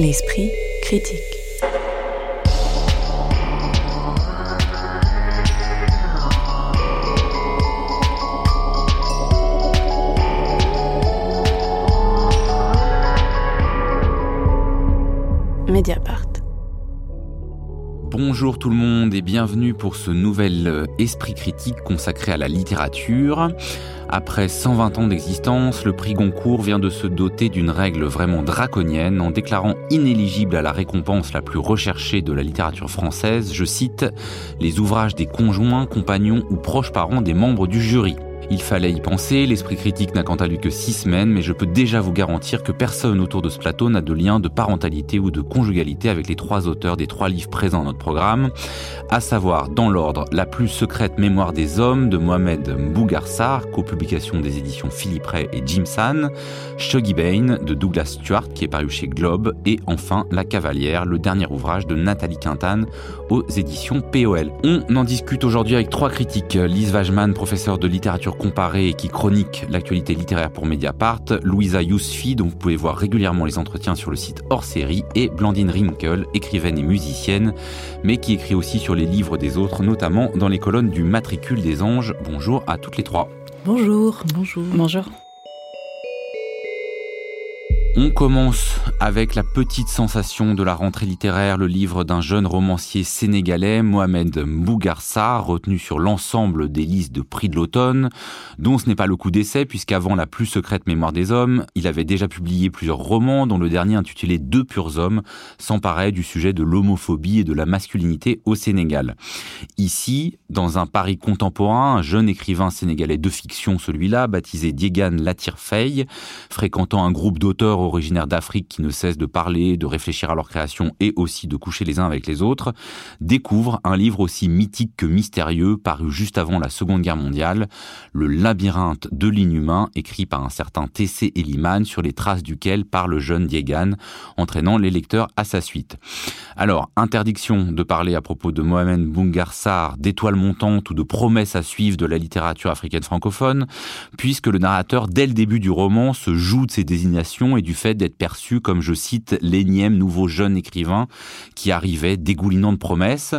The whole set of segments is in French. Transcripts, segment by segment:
L'esprit critique. Mediapart. Bonjour tout le monde et bienvenue pour ce nouvel euh, esprit critique consacré à la littérature. Après 120 ans d'existence, le prix Goncourt vient de se doter d'une règle vraiment draconienne en déclarant inéligible à la récompense la plus recherchée de la littérature française, je cite, les ouvrages des conjoints, compagnons ou proches parents des membres du jury. Il fallait y penser, l'esprit critique n'a quant à lui que six semaines, mais je peux déjà vous garantir que personne autour de ce plateau n'a de lien de parentalité ou de conjugalité avec les trois auteurs des trois livres présents dans notre programme, à savoir dans l'ordre La plus secrète mémoire des hommes de Mohamed Mbougarsar, copublication des éditions Philippe Ray et Jim San, Shuggy Bain de Douglas Stewart qui est paru chez Globe, et enfin La Cavalière, le dernier ouvrage de Nathalie Quintane aux éditions POL. On en discute aujourd'hui avec trois critiques, Lise Wajman, professeure de littérature comparé et qui chronique l'actualité littéraire pour Mediapart, Louisa Yousfi, dont vous pouvez voir régulièrement les entretiens sur le site hors série, et Blandine Rinkel, écrivaine et musicienne, mais qui écrit aussi sur les livres des autres, notamment dans les colonnes du Matricule des Anges. Bonjour à toutes les trois. Bonjour. Bonjour. Bonjour. On commence avec la petite sensation de la rentrée littéraire, le livre d'un jeune romancier sénégalais, Mohamed Mbougarsa, retenu sur l'ensemble des listes de prix de l'automne, dont ce n'est pas le coup d'essai, puisqu'avant la plus secrète mémoire des hommes, il avait déjà publié plusieurs romans, dont le dernier intitulé Deux purs hommes, s'emparait du sujet de l'homophobie et de la masculinité au Sénégal. Ici, dans un Paris contemporain, un jeune écrivain sénégalais de fiction, celui-là, baptisé Diegan Latirfey, fréquentant un groupe d'auteurs originaires d'Afrique qui ne cessent de parler, de réfléchir à leur création et aussi de coucher les uns avec les autres, découvre un livre aussi mythique que mystérieux paru juste avant la Seconde Guerre mondiale, Le labyrinthe de l'inhumain, écrit par un certain T.C. Eliman, sur les traces duquel parle le jeune Diegan, entraînant les lecteurs à sa suite. Alors, interdiction de parler à propos de Mohamed Bungarsar, d'étoiles montantes ou de promesses à suivre de la littérature africaine francophone, puisque le narrateur, dès le début du roman, se joue de ses désignations et du fait d'être perçu comme, je cite, l'énième nouveau jeune écrivain qui arrivait dégoulinant de promesses.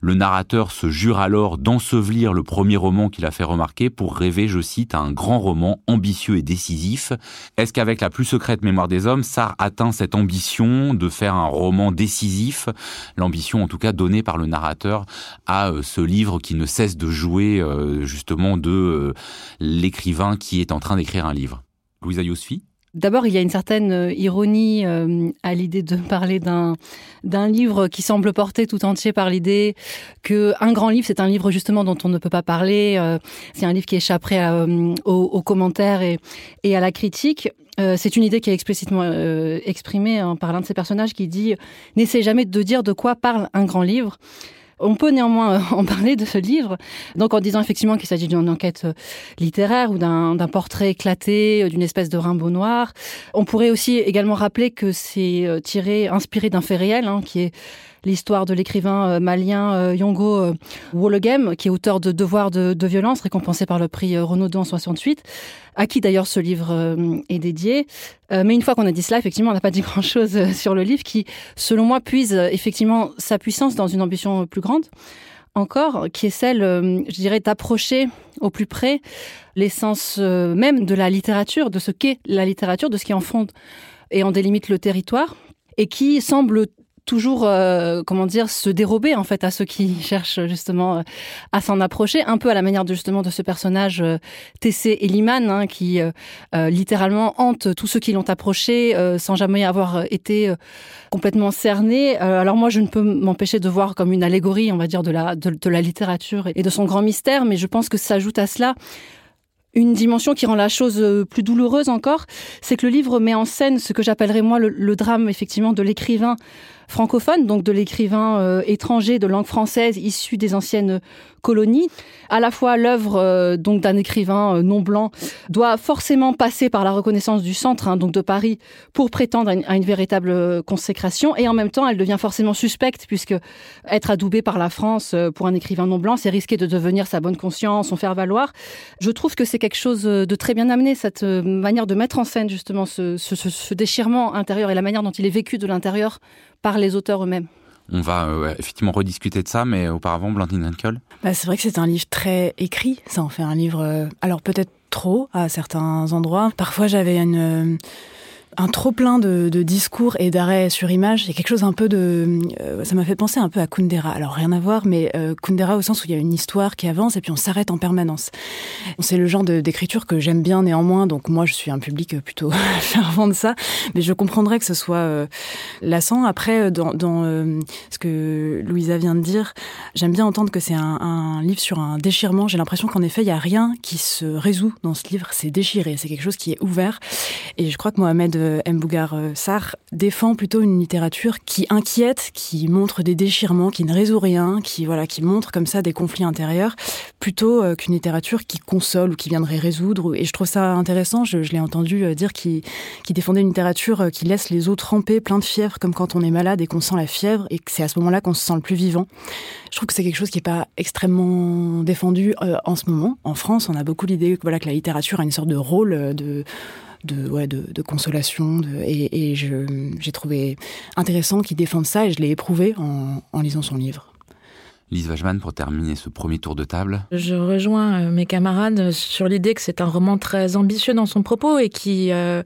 Le narrateur se jure alors d'ensevelir le premier roman qu'il a fait remarquer pour rêver, je cite, à un grand roman ambitieux et décisif. Est-ce qu'avec la plus secrète mémoire des hommes, Sarr atteint cette ambition de faire un roman décisif? L'ambition en tout cas donnée par le narrateur à euh, ce livre qui ne cesse de jouer euh, justement de euh, l'écrivain qui est en train d'écrire un livre. Louisa Yousfi? D'abord, il y a une certaine euh, ironie euh, à l'idée de parler d'un d'un livre qui semble porter tout entier par l'idée que un grand livre, c'est un livre justement dont on ne peut pas parler. Euh, c'est un livre qui échapperait aux, commentaires et, et à la critique. c'est une idée qui est explicitement exprimée hein, par l'un de ces personnages qui dit n'essaie jamais de dire de quoi parle un grand livre. On peut néanmoins euh, en parler de ce livre, donc en disant effectivement qu'il s'agit d'une enquête euh, littéraire ou d'un portrait éclaté, euh, d'une espèce de Rimbaud noir. On pourrait aussi également rappeler que c'est tiré, inspiré d'un fait réel, hein, qui est l'histoire de l'écrivain euh, malien euh, Yongo euh, Wologem, qui est auteur de Devoir de, de, violence, récompensé par le prix Renaudot en 68, à qui d'ailleurs ce livre est dédié. Mais une fois qu'on a dit cela, effectivement, on n'a pas dit grand-chose sur le livre qui, selon moi, puise effectivement sa puissance dans une ambition plus grande encore, qui est celle, je dirais, d'approcher au plus près l'essence même de la littérature, de ce qu'est la littérature, de ce qui en fonde et en délimite le territoire, et qui semble toujours, euh, comment dire, se dérober en fait à ceux qui cherchent justement euh, à s'en approcher, un peu à la manière de justement de ce personnage euh, TC Eliman hein, qui euh, littéralement hante tous ceux qui l'ont approché sans jamais avoir été complètement cerné. alors moi, je ne peux m'empêcher de voir comme une allégorie, on va dire, de la de, de la littérature et de son grand mystère, mais je pense que s'ajoute à cela une dimension qui rend la chose plus douloureuse encore, c'est que le livre met en scène ce que j'appellerais moi le, le drame effectivement de l'écrivain francophone, donc de l'écrivain étranger de langue française issu des anciennes colonies. À la fois, l'œuvre euh, donc d'un écrivain euh, non blanc doit forcément passer par la reconnaissance du centre, hein, donc de Paris, pour prétendre à une, véritable euh, consécration. Et en même temps, elle devient forcément suspecte puisque être adoubé par la France pour un écrivain non blanc, c'est risquer de devenir sa bonne conscience, son faire valoir. Je trouve que c'est quelque chose de très bien amené, cette manière de mettre en scène justement ce, ce déchirement intérieur et la manière dont il est vécu de l'intérieur par les auteurs eux-mêmes. On va euh, effectivement rediscuter de ça, mais auparavant, Blandine Henkel bah, C'est vrai que c'est un livre très écrit. Ça en fait un livre, euh, alors peut-être trop à certains endroits. Parfois, j'avais une... Euh, un trop plein de, discours et d'arrêts sur image. Il y a quelque chose un peu de, euh, ça m'a fait penser un peu à Kundera. Alors rien à voir, mais euh, Kundera au sens où il y a une histoire qui avance et puis on s'arrête en permanence. C'est le genre d'écriture que j'aime bien néanmoins. Donc moi, je suis un public plutôt fervent de ça, mais je comprendrais que ce soit euh, lassant. Après, dans, dans ce que Louisa vient de dire, j'aime bien entendre que c'est un, un, livre sur un déchirement. J'ai l'impression qu'en effet, il y a rien qui se résout dans ce livre. C'est déchiré. C'est quelque chose qui est ouvert. Et je crois que Mohamed M. Bougar euh, Sarr défend plutôt une littérature qui inquiète, qui montre des déchirements, qui ne résout rien, qui voilà, qui montre comme ça des conflits intérieurs, plutôt euh, qu'une littérature qui console ou qui viendrait résoudre. Et je trouve ça intéressant. Je, l'ai entendu euh, dire qu'il défendait une littérature qui laisse les autres ramper, plein de fièvre, comme quand on est malade et qu'on sent la fièvre, et que c'est à ce moment-là qu'on se sent le plus vivant. Je trouve que c'est quelque chose qui n'est pas extrêmement défendu en ce moment. En France, on a beaucoup l'idée voilà que la littérature a une sorte de rôle de de, ouais, de, consolation. De, et, j'ai trouvé intéressant qu'il défende ça et je l'ai éprouvé en lisant son livre. Lise Wajman, pour terminer ce premier tour de table. Je rejoins euh, mes camarades sur l'idée que c'est un roman très ambitieux dans son propos et qui, euh,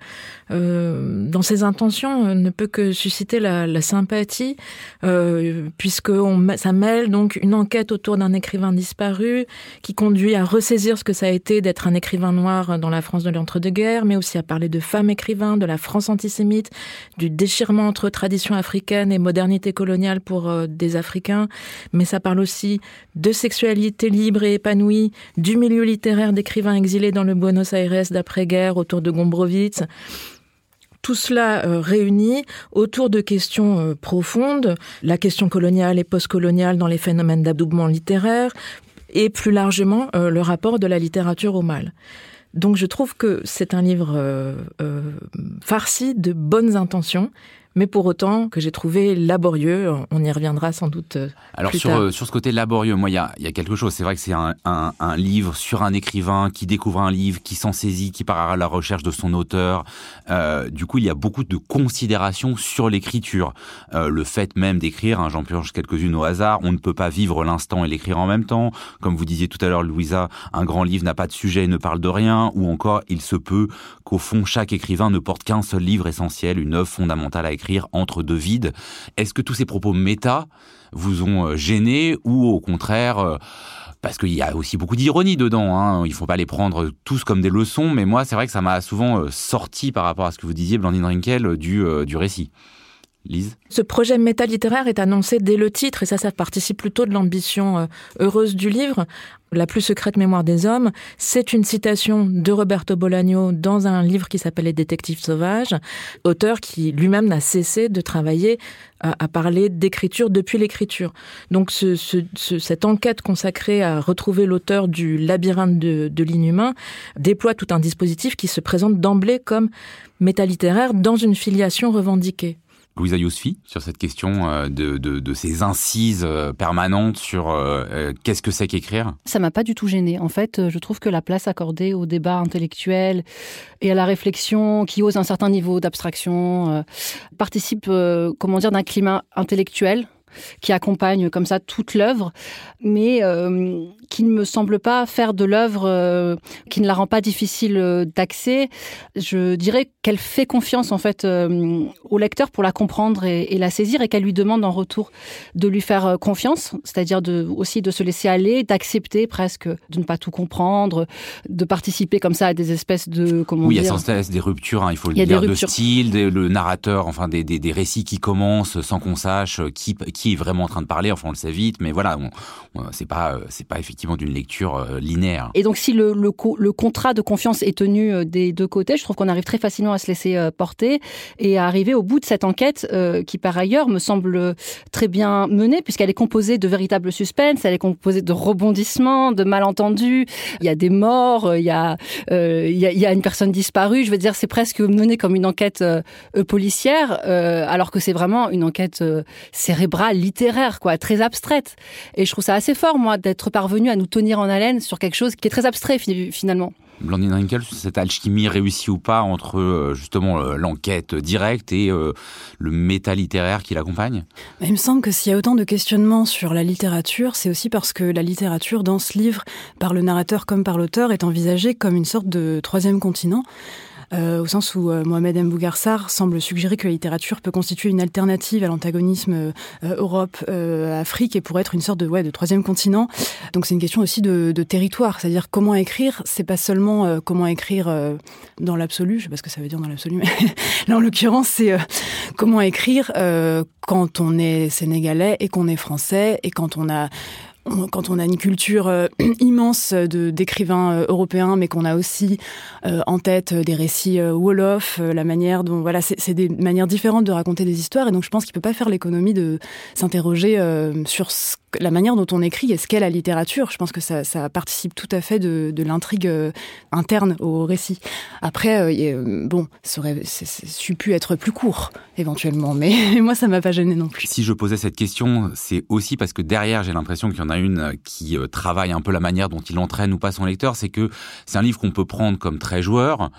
euh, dans ses intentions, ne peut que susciter la, sympathie, euh, puisque on, ça mêle donc une enquête autour d'un écrivain disparu qui conduit à ressaisir ce que ça a été d'être un écrivain noir dans la France de l'entre-deux-guerres, mais aussi à parler de femmes écrivains, de la France antisémite, du déchirement entre tradition africaine et modernité coloniale pour des Africains, mais ça parle parle aussi de sexualité libre et épanouie, du milieu littéraire d'écrivains exilés dans le Buenos Aires d'après-guerre autour de Gombrowicz tout cela euh, réuni autour de questions euh, profondes, la question coloniale et postcoloniale dans les phénomènes d'adoubement littéraire, et plus largement euh, le rapport de la littérature au mal. Donc je trouve que c'est un livre farci de bonnes intentions, mais pour autant que j'ai trouvé laborieux. On y reviendra sans doute. Euh, Alors sur, euh, sur ce côté laborieux, moi il y a, y a, quelque chose. C'est vrai que c'est un, un, un, livre sur un écrivain qui découvre un livre, qui s'en saisit, qui part à la recherche de son auteur. Euh, du coup, il y a beaucoup de considérations sur l'écriture. Euh, le fait même d'écrire, hein, j'en pioche quelques-unes au hasard, on ne peut pas vivre l'instant et l'écrire en même temps. Comme vous disiez tout à l'heure, Louisa, un grand livre n'a pas de sujet et ne parle de rien. Ou encore, il se peut qu'au fond, chaque écrivain ne porte qu'un seul livre essentiel, une œuvre fondamentale à écrire entre deux vides. Est-ce que tous ces propos méta vous ont euh, gêné ou au contraire euh, parce qu'il y a aussi beaucoup d'ironie dedans. Hein. Il faut pas les prendre tous comme des leçons, mais moi, c'est vrai que ça m'a souvent euh, sorti par rapport à ce que vous disiez, Blandine Rinkel, du, du récit. Lise? Ce projet méta-littéraire est annoncé dès le titre, et ça, ça participe plutôt de l'ambition heureuse du livre. La plus secrète mémoire des hommes, c'est une citation de Roberto Bolaño dans un livre qui s'appelle Les détectives sauvages, auteur qui lui-même n'a cessé de travailler à, parler d'écriture depuis l'écriture. Donc ce, ce, cette enquête consacrée à retrouver l'auteur du labyrinthe de, de l'inhumain déploie tout un dispositif qui se présente d'emblée comme métalittéraire dans une filiation revendiquée. Louisa Yousfi sur cette question euh, de, de, ces incises euh, permanentes sur euh, qu'est-ce que c'est qu'écrire? Ça m'a pas du tout gêné. En fait, je trouve que la place accordée au débat intellectuel et à la réflexion qui ose un certain niveau d'abstraction participe, comment dire, d'un climat intellectuel qui accompagne comme ça toute l'œuvre, mais euh, qui ne me semble pas faire de l'œuvre euh, qui ne la rend pas difficile euh, d'accès. Je dirais qu'elle fait confiance en fait euh, au lecteur pour la comprendre et, et la saisir, et qu'elle lui demande en retour de lui faire confiance, c'est-à-dire de, aussi de se laisser aller, d'accepter presque de ne pas tout comprendre, de participer comme ça à des espèces de comment oui, dire. il y a sans cesse des ruptures, hein, il faut le dire, de style, des, le narrateur, enfin des, des, des récits qui commencent sans qu'on sache qui, qui romancier est vraiment en train de parler. Enfin, on le sait vite, mais voilà, c'est pas c'est pas effectivement d'une lecture linéaire. Et donc, si le, le, contrat de confiance est tenu des deux côtés, je trouve qu'on arrive très facilement à se laisser porter et à arriver au bout de cette enquête qui, par ailleurs, me semble très bien menée puisqu'elle est composée de véritables suspens, elle est composée de rebondissements, de malentendus. Il y a des morts, il y a, il y a une personne disparue. Je veux dire, c'est presque mené comme une enquête policière, alors que c'est vraiment une enquête cérébrale, littéraire, quoi, très abstraite. Et je trouve ça assez fort, moi, d'être parvenu à nous tenir en haleine sur quelque chose qui est très abstrait finalement. Blandine Rinkel, cette alchimie réussie ou pas entre euh, justement l'enquête directe et euh, le méta littéraire qui l'accompagne? Il me semble que s'il y a autant de questionnements sur la littérature, c'est aussi parce que la littérature dans ce livre, par le narrateur comme par l'auteur, est envisagée comme une sorte de troisième continent. Euh, au sens où euh, Mohamed M. Bougarsar semble suggérer que la littérature peut constituer une alternative à l'antagonisme euh, Europe-Afrique et pourrait être une sorte de, ouais, de troisième continent. Donc c'est une question aussi de, de territoire, c'est-à-dire comment écrire, c'est pas seulement comment écrire dans l'absolu, je sais pas ce que ça veut dire dans l'absolu, mais là en l'occurrence c'est comment écrire quand on est sénégalais et qu'on est français et quand on a quand on a une culture euh, immense de d'écrivains euh, européens, mais qu'on a aussi euh, en tête des récits wolof, la manière dont voilà, c'est des manières différentes de raconter des histoires, et donc je pense qu'il peut pas faire l'économie de s'interroger sur la manière dont on écrit et ce qu'est la littérature. Je pense que ça, ça participe tout à fait de, de l'intrigue interne au récit. Après, bon, ça aurait su pu être plus court éventuellement, mais moi ça m'a pas gêné non plus. Si je posais cette question, c'est aussi parce que derrière j'ai l'impression qu'il y en a une euh, qui euh, travaille un peu la manière dont il entraîne ou pas son lecteur, c'est que c'est un livre qu'on peut prendre comme très joueur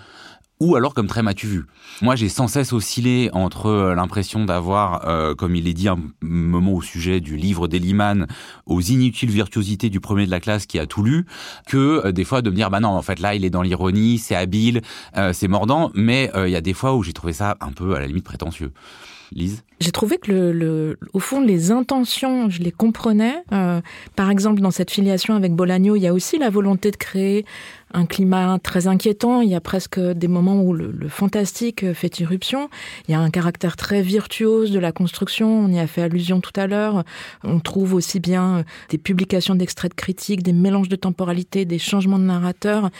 ou alors comme très m'as-tu vu. Moi, j'ai sans cesse oscillé entre euh, l'impression d'avoir, comme il est dit un moment au sujet du livre d'Eliman, aux inutiles virtuosités du premier de la classe qui a tout lu, que des fois de me dire, bah non, en fait là, il est dans l'ironie, c'est habile, c'est mordant, mais il y a des fois où j'ai trouvé ça un peu à la limite prétentieux. J'ai trouvé que, le, au fond, les intentions, je les comprenais. Euh, par exemple, dans cette filiation avec Bolagno, il y a aussi la volonté de créer un climat très inquiétant. Il y a presque des moments où le, fantastique fait irruption. Il y a un caractère très virtuose de la construction. On y a fait allusion tout à l'heure. On trouve aussi bien des publications d'extraits de critiques, des mélanges de temporalité, des changements de narrateur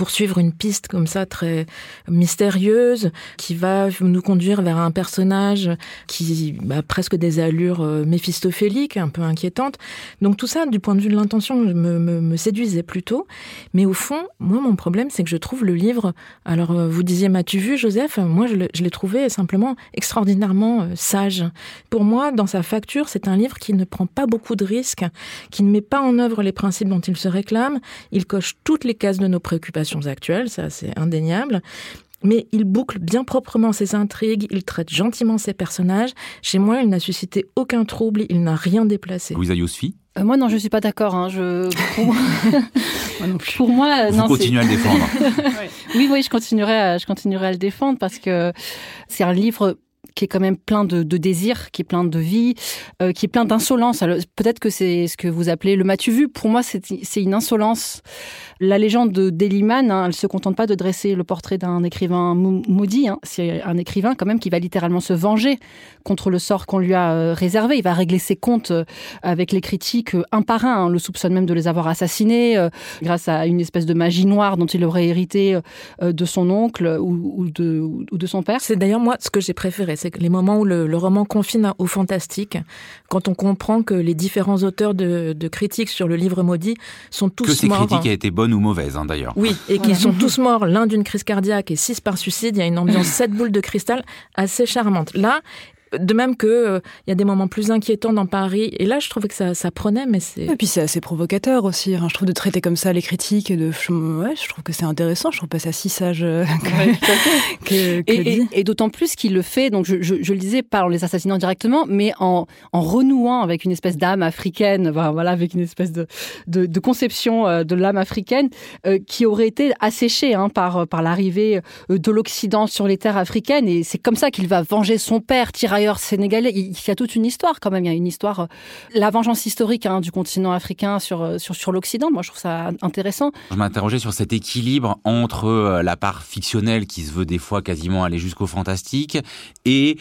poursuivre une piste comme ça très mystérieuse qui va nous conduire vers un personnage qui a bah, presque des allures euh, méphistophéliques, un peu inquiétantes. Donc tout ça, du point de vue de l'intention, me, me, séduisait plutôt. Mais au fond, moi, mon problème, c'est que je trouve le livre. Alors, euh, vous disiez, m'as-tu vu, Joseph? Moi, je l'ai trouvé simplement extraordinairement euh, sage. Pour moi, dans sa facture, c'est un livre qui ne prend pas beaucoup de risques, qui ne met pas en œuvre les principes dont il se réclame. Il coche toutes les cases de nos préoccupations actuelles, ça c'est indéniable. Mais il boucle bien proprement ses intrigues, il traite gentiment ses personnages. Chez moi, il n'a suscité aucun trouble, il n'a rien déplacé. Louisa Yousfi euh, moi non, je suis pas d'accord. Hein. Je pour, pour moi, Vous non. continuez à le défendre. oui, oui, je continuerai, à, je continuerai à le défendre parce que c'est un livre qui est quand même plein de, de désir, qui est plein de vie, euh, qui est plein d'insolence. Peut-être que c'est ce que vous appelez le matu vu. Pour moi, c'est une insolence. La légende de Deliman, hein, elle se contente pas de dresser le portrait d'un écrivain maudit. Hein. C'est un écrivain quand même qui va littéralement se venger contre le sort qu'on lui a euh, réservé. Il va régler ses comptes euh, avec les critiques un par un. Hein. On le soupçonne même de les avoir assassinés grâce à une espèce de magie noire dont il aurait hérité de son oncle ou, de, son père. C'est d'ailleurs moi ce que j'ai préféré les moments où le, roman confine au fantastique, quand on comprend que les différents auteurs de, critiques sur le livre maudit sont tous morts. Que ces critiques aient été bonnes ou mauvaises, hein, d'ailleurs. Oui, et qu'ils sont tous morts, l'un d'une crise cardiaque et six par suicide. Il y a une ambiance sept boules de cristal assez charmante. Là, de même que euh, il y a des moments plus inquiétants dans Paris. Et là, je trouvais que ça, ça prenait, mais c'est. Et puis c'est assez provocateur aussi. Hein. Je trouve de traiter comme ça les critiques. De, ouais, je trouve que c'est intéressant. Je trouve pas ça si sage euh, que, que, Et, et, d'autant plus qu'il le fait. Donc je, je, je, le disais pas en les assassinant directement, mais en, en renouant avec une espèce d'âme africaine. Voilà, avec une espèce de, de, de conception euh, de l'âme africaine qui aurait été asséchée hein, par par l'arrivée de l'Occident sur les terres africaines. Et c'est comme ça qu'il va venger son père, tirailler tirailleurs sénégalais. Il y a toute une histoire quand même. Il y a une histoire, la vengeance historique hein, du continent africain sur, sur, sur l'Occident. Moi, je trouve ça intéressant. Je m'interrogeais sur cet équilibre entre la part fictionnelle qui se veut des fois quasiment aller jusqu'au fantastique et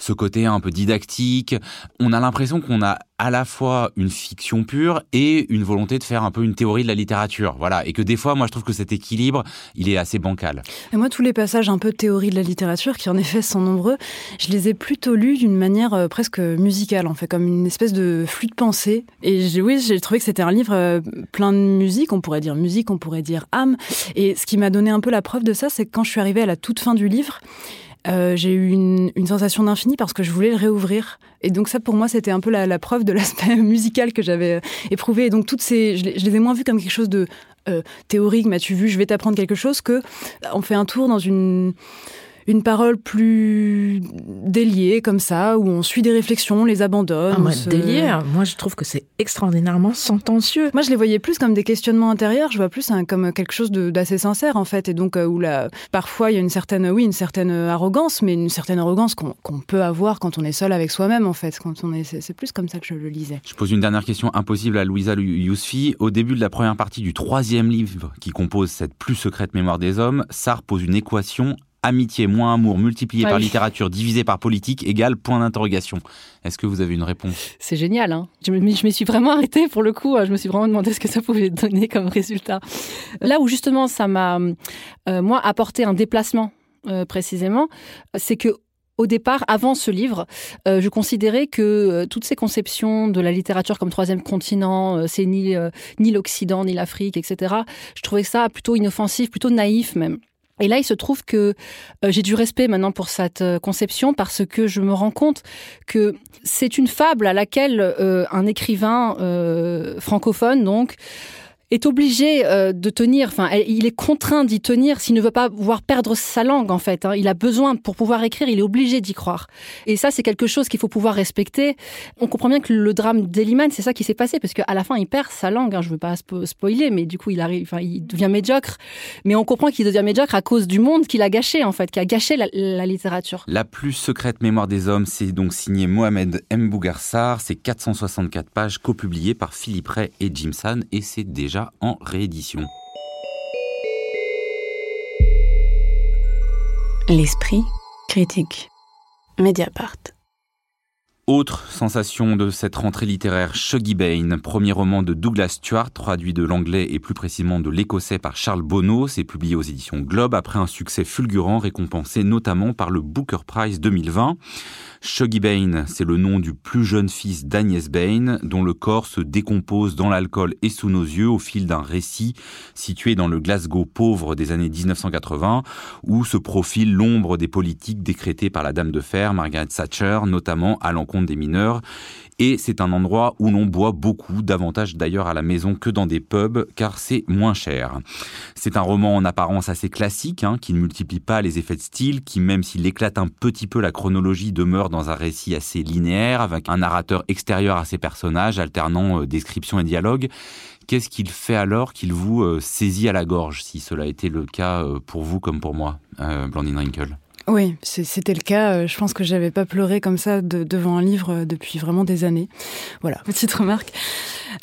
ce côté un peu didactique. On a l'impression qu'on a à la fois une fiction pure et une volonté de faire un peu une théorie de la littérature. Voilà. Et que des fois, moi, je trouve que cet équilibre, il est assez bancal. Et moi, tous les passages un peu théorie de la littérature, qui en effet sont nombreux, je les ai plutôt lus d'une manière euh, presque musicale, en fait, comme une espèce de flux de pensée. Et oui, j'ai trouvé que c'était un livre euh, plein de musique, on pourrait dire musique, on pourrait dire âme. Et ce qui m'a donné un peu la preuve de ça, c'est que quand je suis arrivée à la toute fin du livre, euh, j'ai eu une, sensation d'infini parce que je voulais le réouvrir. Et donc ça, pour moi, c'était un peu la, la preuve de l'aspect musical que j'avais euh, éprouvé. Et donc toutes ces, je les, je les ai moins vues comme quelque chose de euh, théorique. M'as-tu vu Je vais t'apprendre quelque chose. Que on fait un tour dans une une parole plus déliée comme ça, où on suit des réflexions, on les abandonne. Ah, moi, se... délié, moi je trouve que c'est extraordinairement sentencieux. Moi je les voyais plus comme des questionnements intérieurs, je vois plus hein, comme quelque chose d'assez sincère en fait, et donc euh, où la, parfois il y a une certaine, oui, une certaine arrogance, mais une certaine arrogance qu'on qu peut avoir quand on est seul avec soi-même en fait, quand on est, c'est plus comme ça que je le lisais. Je pose une dernière question impossible à Louisa Yousfi. Au début de la première partie du troisième livre qui compose cette plus secrète mémoire des hommes, Sarr pose une équation amitié moins amour multiplié par littérature divisé par politique égale point d'interrogation. Est-ce que vous avez une réponse? C'est génial. Hein je, me suis vraiment arrêtée pour le coup. Je me suis vraiment demandé ce que ça pouvait donner comme résultat. Là où justement ça m'a, euh, moi, apporté un déplacement euh, précisément, c'est que au départ, avant ce livre, euh, je considérais que euh, toutes ces conceptions de la littérature comme troisième continent, euh, c'est ni, ni l'Occident, ni l'Afrique, etc., je trouvais ça plutôt inoffensif, plutôt naïf même. Et là, il se trouve que euh, j'ai du respect maintenant pour cette euh, conception parce que je me rends compte que c'est une fable à laquelle euh, un écrivain francophone, donc, est obligé euh, de tenir, enfin, il est contraint d'y tenir s'il ne veut pas voir perdre sa langue, en fait. Hein. Il a besoin, pour pouvoir écrire, il est obligé d'y croire. Et ça, c'est quelque chose qu'il faut pouvoir respecter. On comprend bien que le drame d'Eliman, c'est ça qui s'est passé, parce qu'à la fin, il perd sa langue. Hein. Je veux pas spo spoiler, mais du coup, il arrive, il devient médiocre. Mais on comprend qu'il devient médiocre à cause du monde qu'il a gâché, en fait, qui a gâché la, littérature. La plus secrète mémoire des hommes, c'est donc signé Mohamed M. C'est 464 pages copubliées par Philippe Ray et Jim San, et c'est déjà en réédition. L'esprit critique. Mediapart. Autre sensation de cette rentrée littéraire, Shuggy Bain, premier roman de Douglas Stuart, traduit de l'anglais et plus précisément de l'écossais par Charles Bonneau, c'est publié aux éditions Globe après un succès fulgurant récompensé notamment par le Booker Prize 2020. Shuggy Bain, c'est le nom du plus jeune fils d'Agnès Bain, dont le corps se décompose dans l'alcool et sous nos yeux au fil d'un récit situé dans le Glasgow pauvre des années 1980, où se profile l'ombre des politiques décrétées par la Dame de Fer, Margaret Thatcher, notamment à l'encontre des mineurs. Et c'est un endroit où l'on boit beaucoup, davantage d'ailleurs à la maison que dans des pubs, car c'est moins cher. C'est un roman en apparence assez classique, hein, qui ne multiplie pas les effets de style, qui même s'il éclate un petit peu la chronologie, demeure dans un récit assez linéaire, avec un narrateur extérieur à ses personnages, alternant euh, description et dialogue. Qu'est-ce qu'il fait alors qu'il vous euh, saisit à la gorge, si cela a été le cas euh, pour vous comme pour moi, euh, Blandine Rinkel? Oui, c'était le cas. Je pense que j'avais pas pleuré comme ça de, devant un livre depuis vraiment des années. Voilà, petite remarque.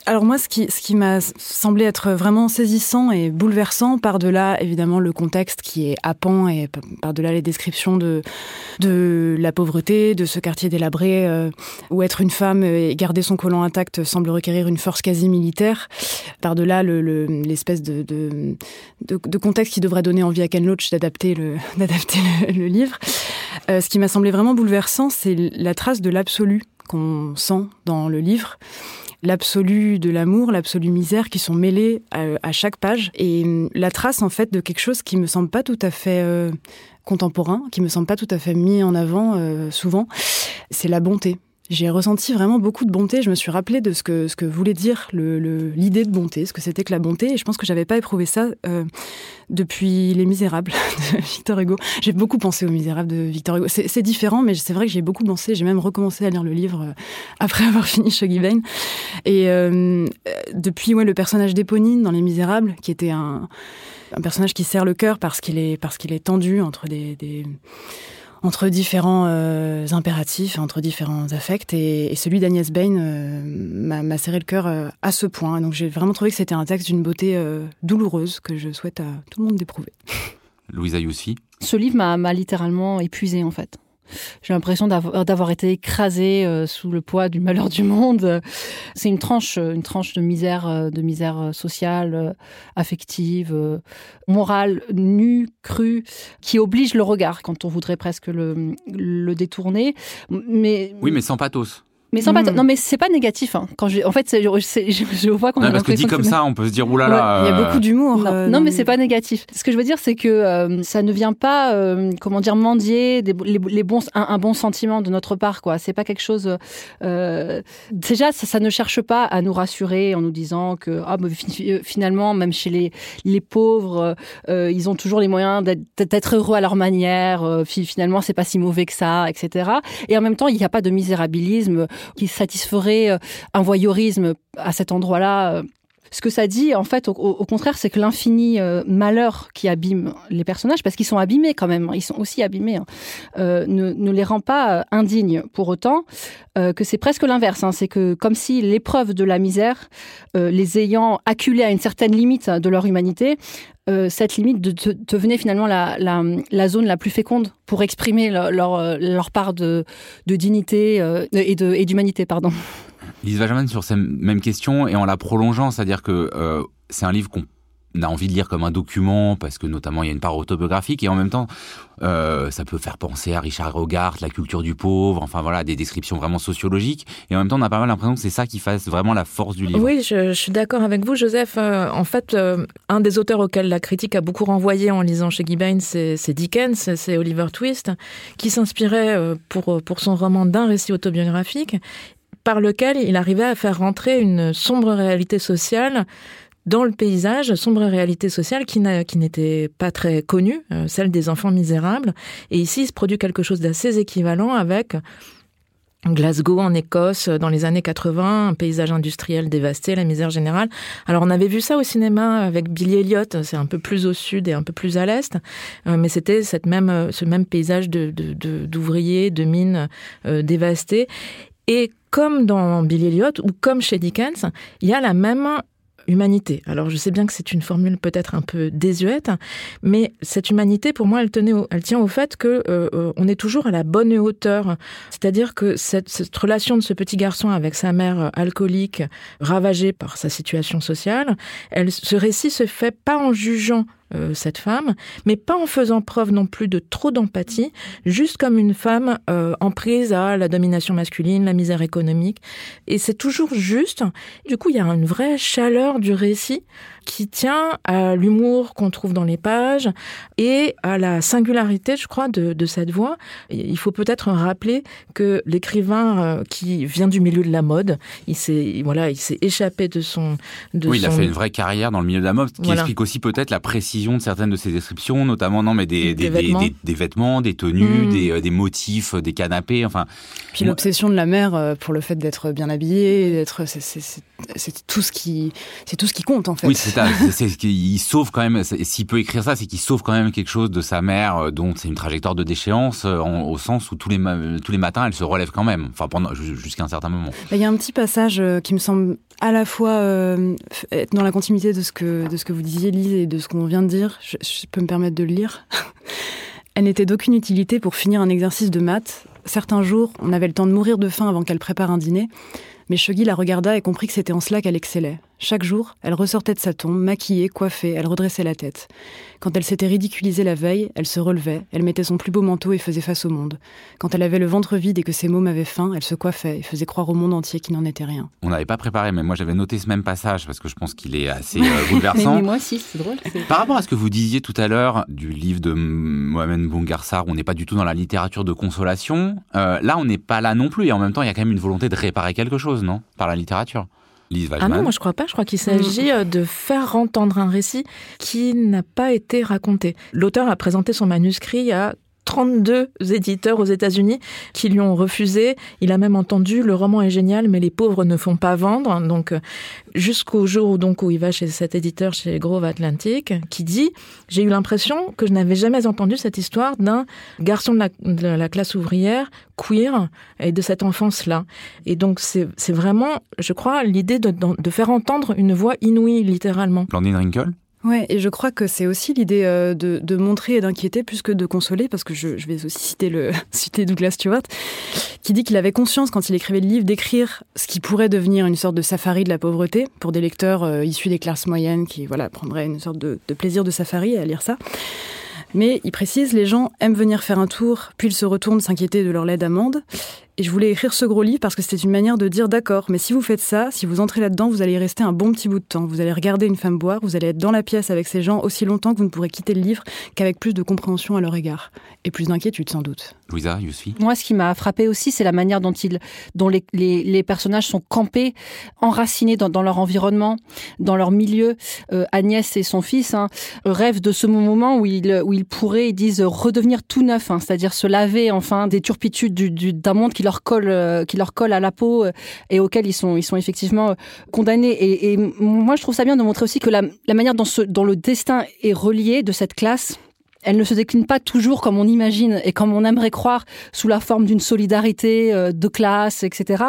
Alors moi, ce qui, ce qui m'a semblé être vraiment saisissant et bouleversant, par-delà évidemment le contexte qui est happant et par-delà les descriptions de, de la pauvreté, de ce quartier délabré, euh, où être une femme et garder son collant intact semble requérir une force quasi militaire, par-delà l'espèce le, de, contexte qui devrait donner envie à Ken Loach d'adapter le, livre. Euh, ce qui m'a semblé vraiment bouleversant, c'est la trace de l'absolu qu'on sent dans le livre l'absolu de l'amour, l'absolu misère qui sont mêlés à, à, chaque page et hum, la trace en fait de quelque chose qui me semble pas tout à fait euh, contemporain, qui me semble pas tout à fait mis en avant euh, souvent, c'est la bonté. J'ai ressenti vraiment beaucoup de bonté. Je me suis rappelé de ce que ce que voulait dire le l'idée de bonté, ce que c'était que la bonté. Et je pense que j'avais pas éprouvé ça euh, depuis Les Misérables de Victor Hugo. J'ai beaucoup pensé aux Misérables de Victor Hugo. C'est différent, mais c'est vrai que j'ai beaucoup pensé. J'ai même recommencé à lire le livre euh, après avoir fini Shuggy Bain. Et euh, depuis, ouais, le personnage d'Éponine dans Les Misérables, qui était un un personnage qui serre le cœur parce qu'il est parce qu'il est tendu entre des, des entre différents euh, impératifs, entre différents affects. Et, celui d'Agnès Bain euh, m'a serré le cœur euh, à ce point. Donc j'ai vraiment trouvé que c'était un texte d'une beauté douloureuse que je souhaite à tout le monde d'éprouver. Louisa Youssi Ce livre m'a littéralement épuisé en fait. J'ai l'impression d'avoir été écrasée euh, sous le poids du malheur du monde. C'est une tranche, une tranche de misère, euh, de misère sociale, euh, affective, morale, nue, crue, qui oblige le regard quand on voudrait presque le, le détourner. Mais oui, mais sans pathos. Mais sans hmm. non, mais c'est pas négatif. Hein. Quand je, en fait, je, je, je, vois qu'on a parce que dit comme ça, on peut se dire oulala. Il y a beaucoup d'humour. Non, euh, mais c'est pas négatif. Ce que je veux dire, c'est que euh, ça ne vient pas, euh, comment dire, mendier des, les, bons, un, bon sentiment de notre part, quoi. C'est pas quelque chose. déjà, ça, ça, ne cherche pas à nous rassurer en nous disant que ah, finalement, même chez les, les pauvres, ils ont toujours les moyens d'être heureux à leur manière. finalement, c'est pas si mauvais que ça, etc. Et en même temps, il n'y a pas de misérabilisme qui satisferait euh, un voyeurisme à cet endroit-là euh. Ce que ça dit, en fait, au, contraire, c'est que l'infini euh, malheur qui abîme les personnages, parce qu'ils sont abîmés quand même, ils sont aussi abîmés, hein, ne, les rend pas indignes pour autant, que c'est presque l'inverse. Hein. c'est que comme si l'épreuve de la misère, les ayant acculés à une certaine limite de leur humanité, cette limite devenait finalement la, zone la plus féconde pour exprimer leur, leur, part de, de dignité et d'humanité. pardon. Lise Benjamin sur cette même question et en la prolongeant, c'est-à-dire que euh, c'est un livre qu'on a envie de lire comme un document parce que notamment il y a une part autobiographique et en même temps euh, ça peut faire penser à Richard Hogarth, la culture du pauvre, enfin voilà des descriptions vraiment sociologiques et en même temps on a pas mal l'impression que c'est ça qui fasse vraiment la force du livre. Oui, je, suis d'accord avec vous Joseph. Euh, en fait, un des auteurs auxquels la critique a beaucoup renvoyé en lisant chez Gibbons, c'est Dickens, c'est Oliver Twist, qui s'inspirait pour, pour son roman d'un récit autobiographique par lequel il arrivait à faire rentrer une sombre réalité sociale dans le paysage, sombre réalité sociale qui n'était pas très connue, euh, celle des enfants misérables. Et ici, il se produit quelque chose d'assez équivalent avec Glasgow en Écosse dans les années 80, un paysage industriel dévasté, la misère générale. Alors on avait vu ça au cinéma avec Billy Elliot, c'est un peu plus au sud et un peu plus à l'est, euh, mais c'était cette même ce même paysage de d'ouvriers, de, mines euh, dévastées. Et comme dans Billy Elliot ou comme chez Dickens, il y a la même humanité. Alors je sais bien que c'est une formule peut-être un peu désuète, mais cette humanité, pour moi, elle, tenait elle tient au fait que euh, euh, on est toujours à la bonne hauteur. C'est-à-dire que cette, cette, relation de ce petit garçon avec sa mère alcoolique, ravagée par sa situation sociale, elle, ce récit se fait pas en jugeant euh, cette femme, mais pas en faisant preuve non plus de trop d'empathie, juste comme une femme euh, en prise à la domination masculine, la misère économique. Et c'est toujours juste. Du coup, il y a une vraie chaleur du récit qui tient à l'humour qu'on trouve dans les pages et à la singularité, je crois, de, de cette voix. Il faut peut-être rappeler que l'écrivain euh, qui vient du milieu de la mode, il s'est voilà, il s'est échappé de son. De oui, il a fait une vraie carrière dans le milieu de la mode, qui explique aussi peut-être la précision de certaines de ses descriptions, notamment non, mais des, des, des, vêtements. des vêtements. des, tenues, mm. des, euh, des, motifs, des canapés, enfin. Puis l'obsession de la mère euh, pour le fait d'être bien habillé, d'être, c'est tout ce qui, c'est tout ce qui compte en fait. Oui, qu'il sauve quand même, s'il peut écrire ça, c'est qu'il sauve quand même quelque chose de sa mère, euh, dont c'est une trajectoire de déchéance, euh, au sens où tous les, tous les matins, elle se relève quand même, enfin pendant jusqu'à un certain moment. Bah, il y a un petit passage euh, qui me semble à la fois être dans la continuité de ce que, de ce que vous disiez, Lise, et de ce qu'on vient de dire. Je, peux me permettre de le lire. Elle n'était d'aucune utilité pour finir un exercice de maths. Certains jours, on avait le temps de mourir de faim avant qu'elle prépare un dîner. Mais Shuggy la regarda et comprit que c'était en cela qu'elle excellait. Chaque jour, elle ressortait de sa tombe, maquillée, coiffée, elle redressait la tête. Quand elle s'était ridiculisée la veille, elle se relevait, elle mettait son plus beau manteau et faisait face au monde. Quand elle avait le ventre vide et que ses mômes avaient faim, elle se coiffait et faisait croire au monde entier qu'il n'en était rien. On n'avait pas préparé, mais moi j'avais noté ce même passage parce que je pense qu'il est assez euh, bouleversant. mais, moi aussi, c'est drôle. Par rapport à ce que vous disiez tout à l'heure du livre de Mohamed Boungarsar, on n'est pas du tout dans la littérature de consolation. Euh, là, on n'est pas là non plus et en même temps, il y a quand même une volonté de réparer quelque chose, non? Par la littérature. Ah non, moi je crois pas. Je crois qu'il s'agit euh, de faire entendre un récit qui n'a pas été raconté. L'auteur a présenté son manuscrit à 32 éditeurs aux États-Unis qui lui ont refusé. Il a même entendu le roman est génial, mais les pauvres ne font pas vendre. Donc jusqu'au jour où, donc, où il va chez cet éditeur, chez Grove Atlantic, qui dit J'ai eu l'impression que je n'avais jamais entendu cette histoire d'un garçon de la, classe ouvrière, queer, et de cette enfance-là. Et donc, c'est vraiment, je crois, l'idée de, faire entendre une voix inouïe, littéralement. Blandine Ouais, et je crois que c'est aussi l'idée euh, de, montrer et d'inquiéter plus que de consoler, parce que je, je vais aussi citer, le, citer Douglas Stewart, qui dit qu'il avait conscience, quand il écrivait le livre, d'écrire ce qui pourrait devenir une sorte de safari de la pauvreté pour des lecteurs euh, issus des classes moyennes qui voilà prendraient une sorte de, de plaisir de safari à lire ça. Mais il précise, les gens aiment venir faire un tour, puis ils se retournent s'inquiéter de leur laide amende. Et je voulais écrire ce gros livre parce que c'était une manière de dire d'accord, mais si vous faites ça, si vous entrez là-dedans, vous allez y rester un bon petit bout de temps. Vous allez regarder une femme boire, vous allez être dans la pièce avec ces gens aussi longtemps que vous ne pourrez quitter le livre qu'avec plus de compréhension à leur égard. Et plus d'inquiétude sans doute. Louisa, Yousfi Moi, ce qui m'a frappé aussi, c'est la manière dont, il, dont les, les, les, personnages sont campés, enracinés dans, dans, leur environnement, dans leur milieu. Euh, Agnès et son fils hein, rêvent de ce moment où ils, où ils pourraient, ils disent, redevenir tout neuf, hein, c'est-à-dire se laver enfin des turpitudes d'un du, du, monde qui euh, qui leur colle à la peau euh, et auquel ils sont, effectivement condamnés. Et, moi, je trouve ça bien de montrer aussi que la, manière dont le destin est relié de cette classe, elle ne se décline pas toujours comme on imagine et comme on aimerait croire sous la forme d'une solidarité euh, de classe, etc.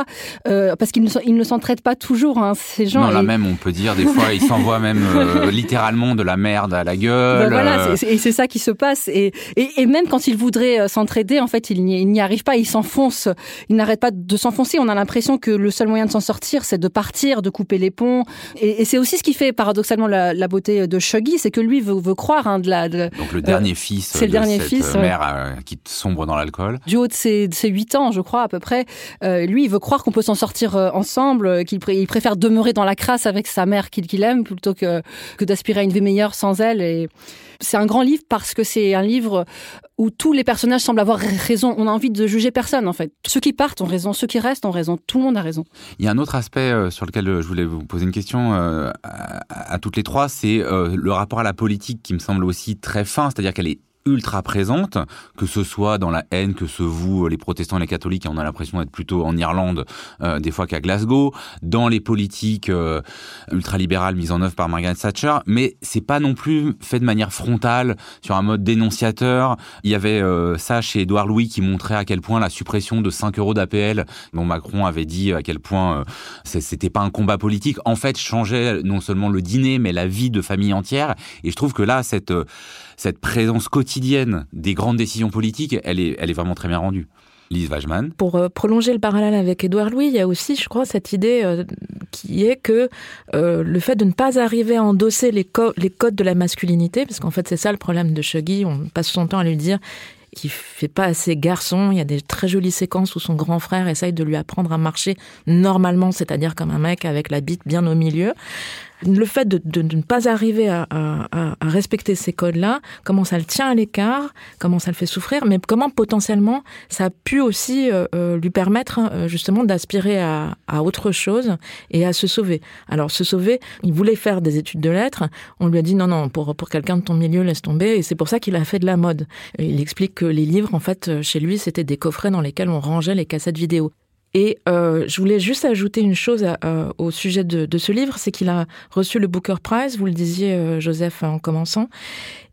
Euh, parce qu'ils ne, ils ne s'entraident pas toujours, hein, ces gens. Non, là même, on peut dire des fois, ils s'envoient même euh, littéralement de la merde à la gueule. Ben voilà, et c'est ça qui se passe. Et, et, et même quand ils voudraient s'entraider, en fait, ils n'y arrivent pas. Ils s'enfoncent. Ils n'arrêtent pas de s'enfoncer. On a l'impression que le seul moyen de s'en sortir, c'est de partir, de couper les ponts. Et, et c'est aussi ce qui fait paradoxalement la, la beauté de Shuggy, c'est que lui veut, veut croire hein, de la. De, Donc le dernier fils c'est le dernier cette fils, mère euh, qui sombre dans l'alcool. Du haut de ses, de ses 8 ans, je crois, à peu près, euh, lui, il veut croire qu'on peut s'en sortir euh, ensemble, qu'il pr il préfère demeurer dans la crasse avec sa mère qu'il qu aime plutôt que, que d'aspirer à une vie meilleure sans elle. Et c'est un grand livre parce que c'est un livre où tous les personnages semblent avoir raison. On a envie de juger personne, en fait. Ceux qui partent ont raison, ceux qui restent ont raison. Tout le monde a raison. Il y a un autre aspect euh, sur lequel je voulais vous poser une question euh, à, toutes les trois, c'est euh, le rapport à la politique qui me semble aussi très fin, c'est-à-dire qu'elle est ultra présente, que ce soit dans la haine que se vouent les protestants et les catholiques, et on a l'impression d'être plutôt en Irlande euh, des fois qu'à Glasgow, dans les politiques euh, ultralibérales mises en œuvre par Margaret Thatcher, mais c'est pas non plus fait de manière frontale sur un mode dénonciateur. Il y avait euh, ça chez Édouard Louis qui montrait à quel point la suppression de 5 euros d'APL, dont Macron avait dit à quel point c'était pas un combat politique, en fait changeait non seulement le dîner, mais la vie de famille entière. Et je trouve que là, cette cette présence quotidienne des grandes décisions politiques, elle est, elle est vraiment très bien rendue. Lise Wajman. Pour euh, prolonger le parallèle avec Édouard Louis, il y a aussi, je crois, cette idée euh, qui est que euh, le fait de ne pas arriver à endosser les, co les codes de la masculinité, parce qu'en fait c'est ça le problème de Shuggy, on passe son temps à lui dire qui fait pas assez garçon. Il y a des très jolies séquences où son grand frère essaye de lui apprendre à marcher normalement, c'est-à-dire comme un mec avec la bite bien au milieu le fait de, de, de, ne pas arriver à, à, à respecter ces codes-là, comment ça le tient à l'écart, comment ça le fait souffrir, mais comment potentiellement ça a pu aussi euh, euh lui permettre euh, justement d'aspirer à, à, autre chose et à se sauver. Alors se sauver, il voulait faire des études de lettres, on lui a dit non non pour pour quelqu'un de ton milieu laisse tomber et c'est pour ça qu'il a fait de la mode. Il explique que les livres en fait chez lui c'était des coffrets dans lesquels on rangeait les cassettes vidéo. Et euh, je voulais juste ajouter une chose à, au sujet de, de ce livre, c'est qu'il a reçu le Booker Prize, vous le disiez euh, Joseph en commençant,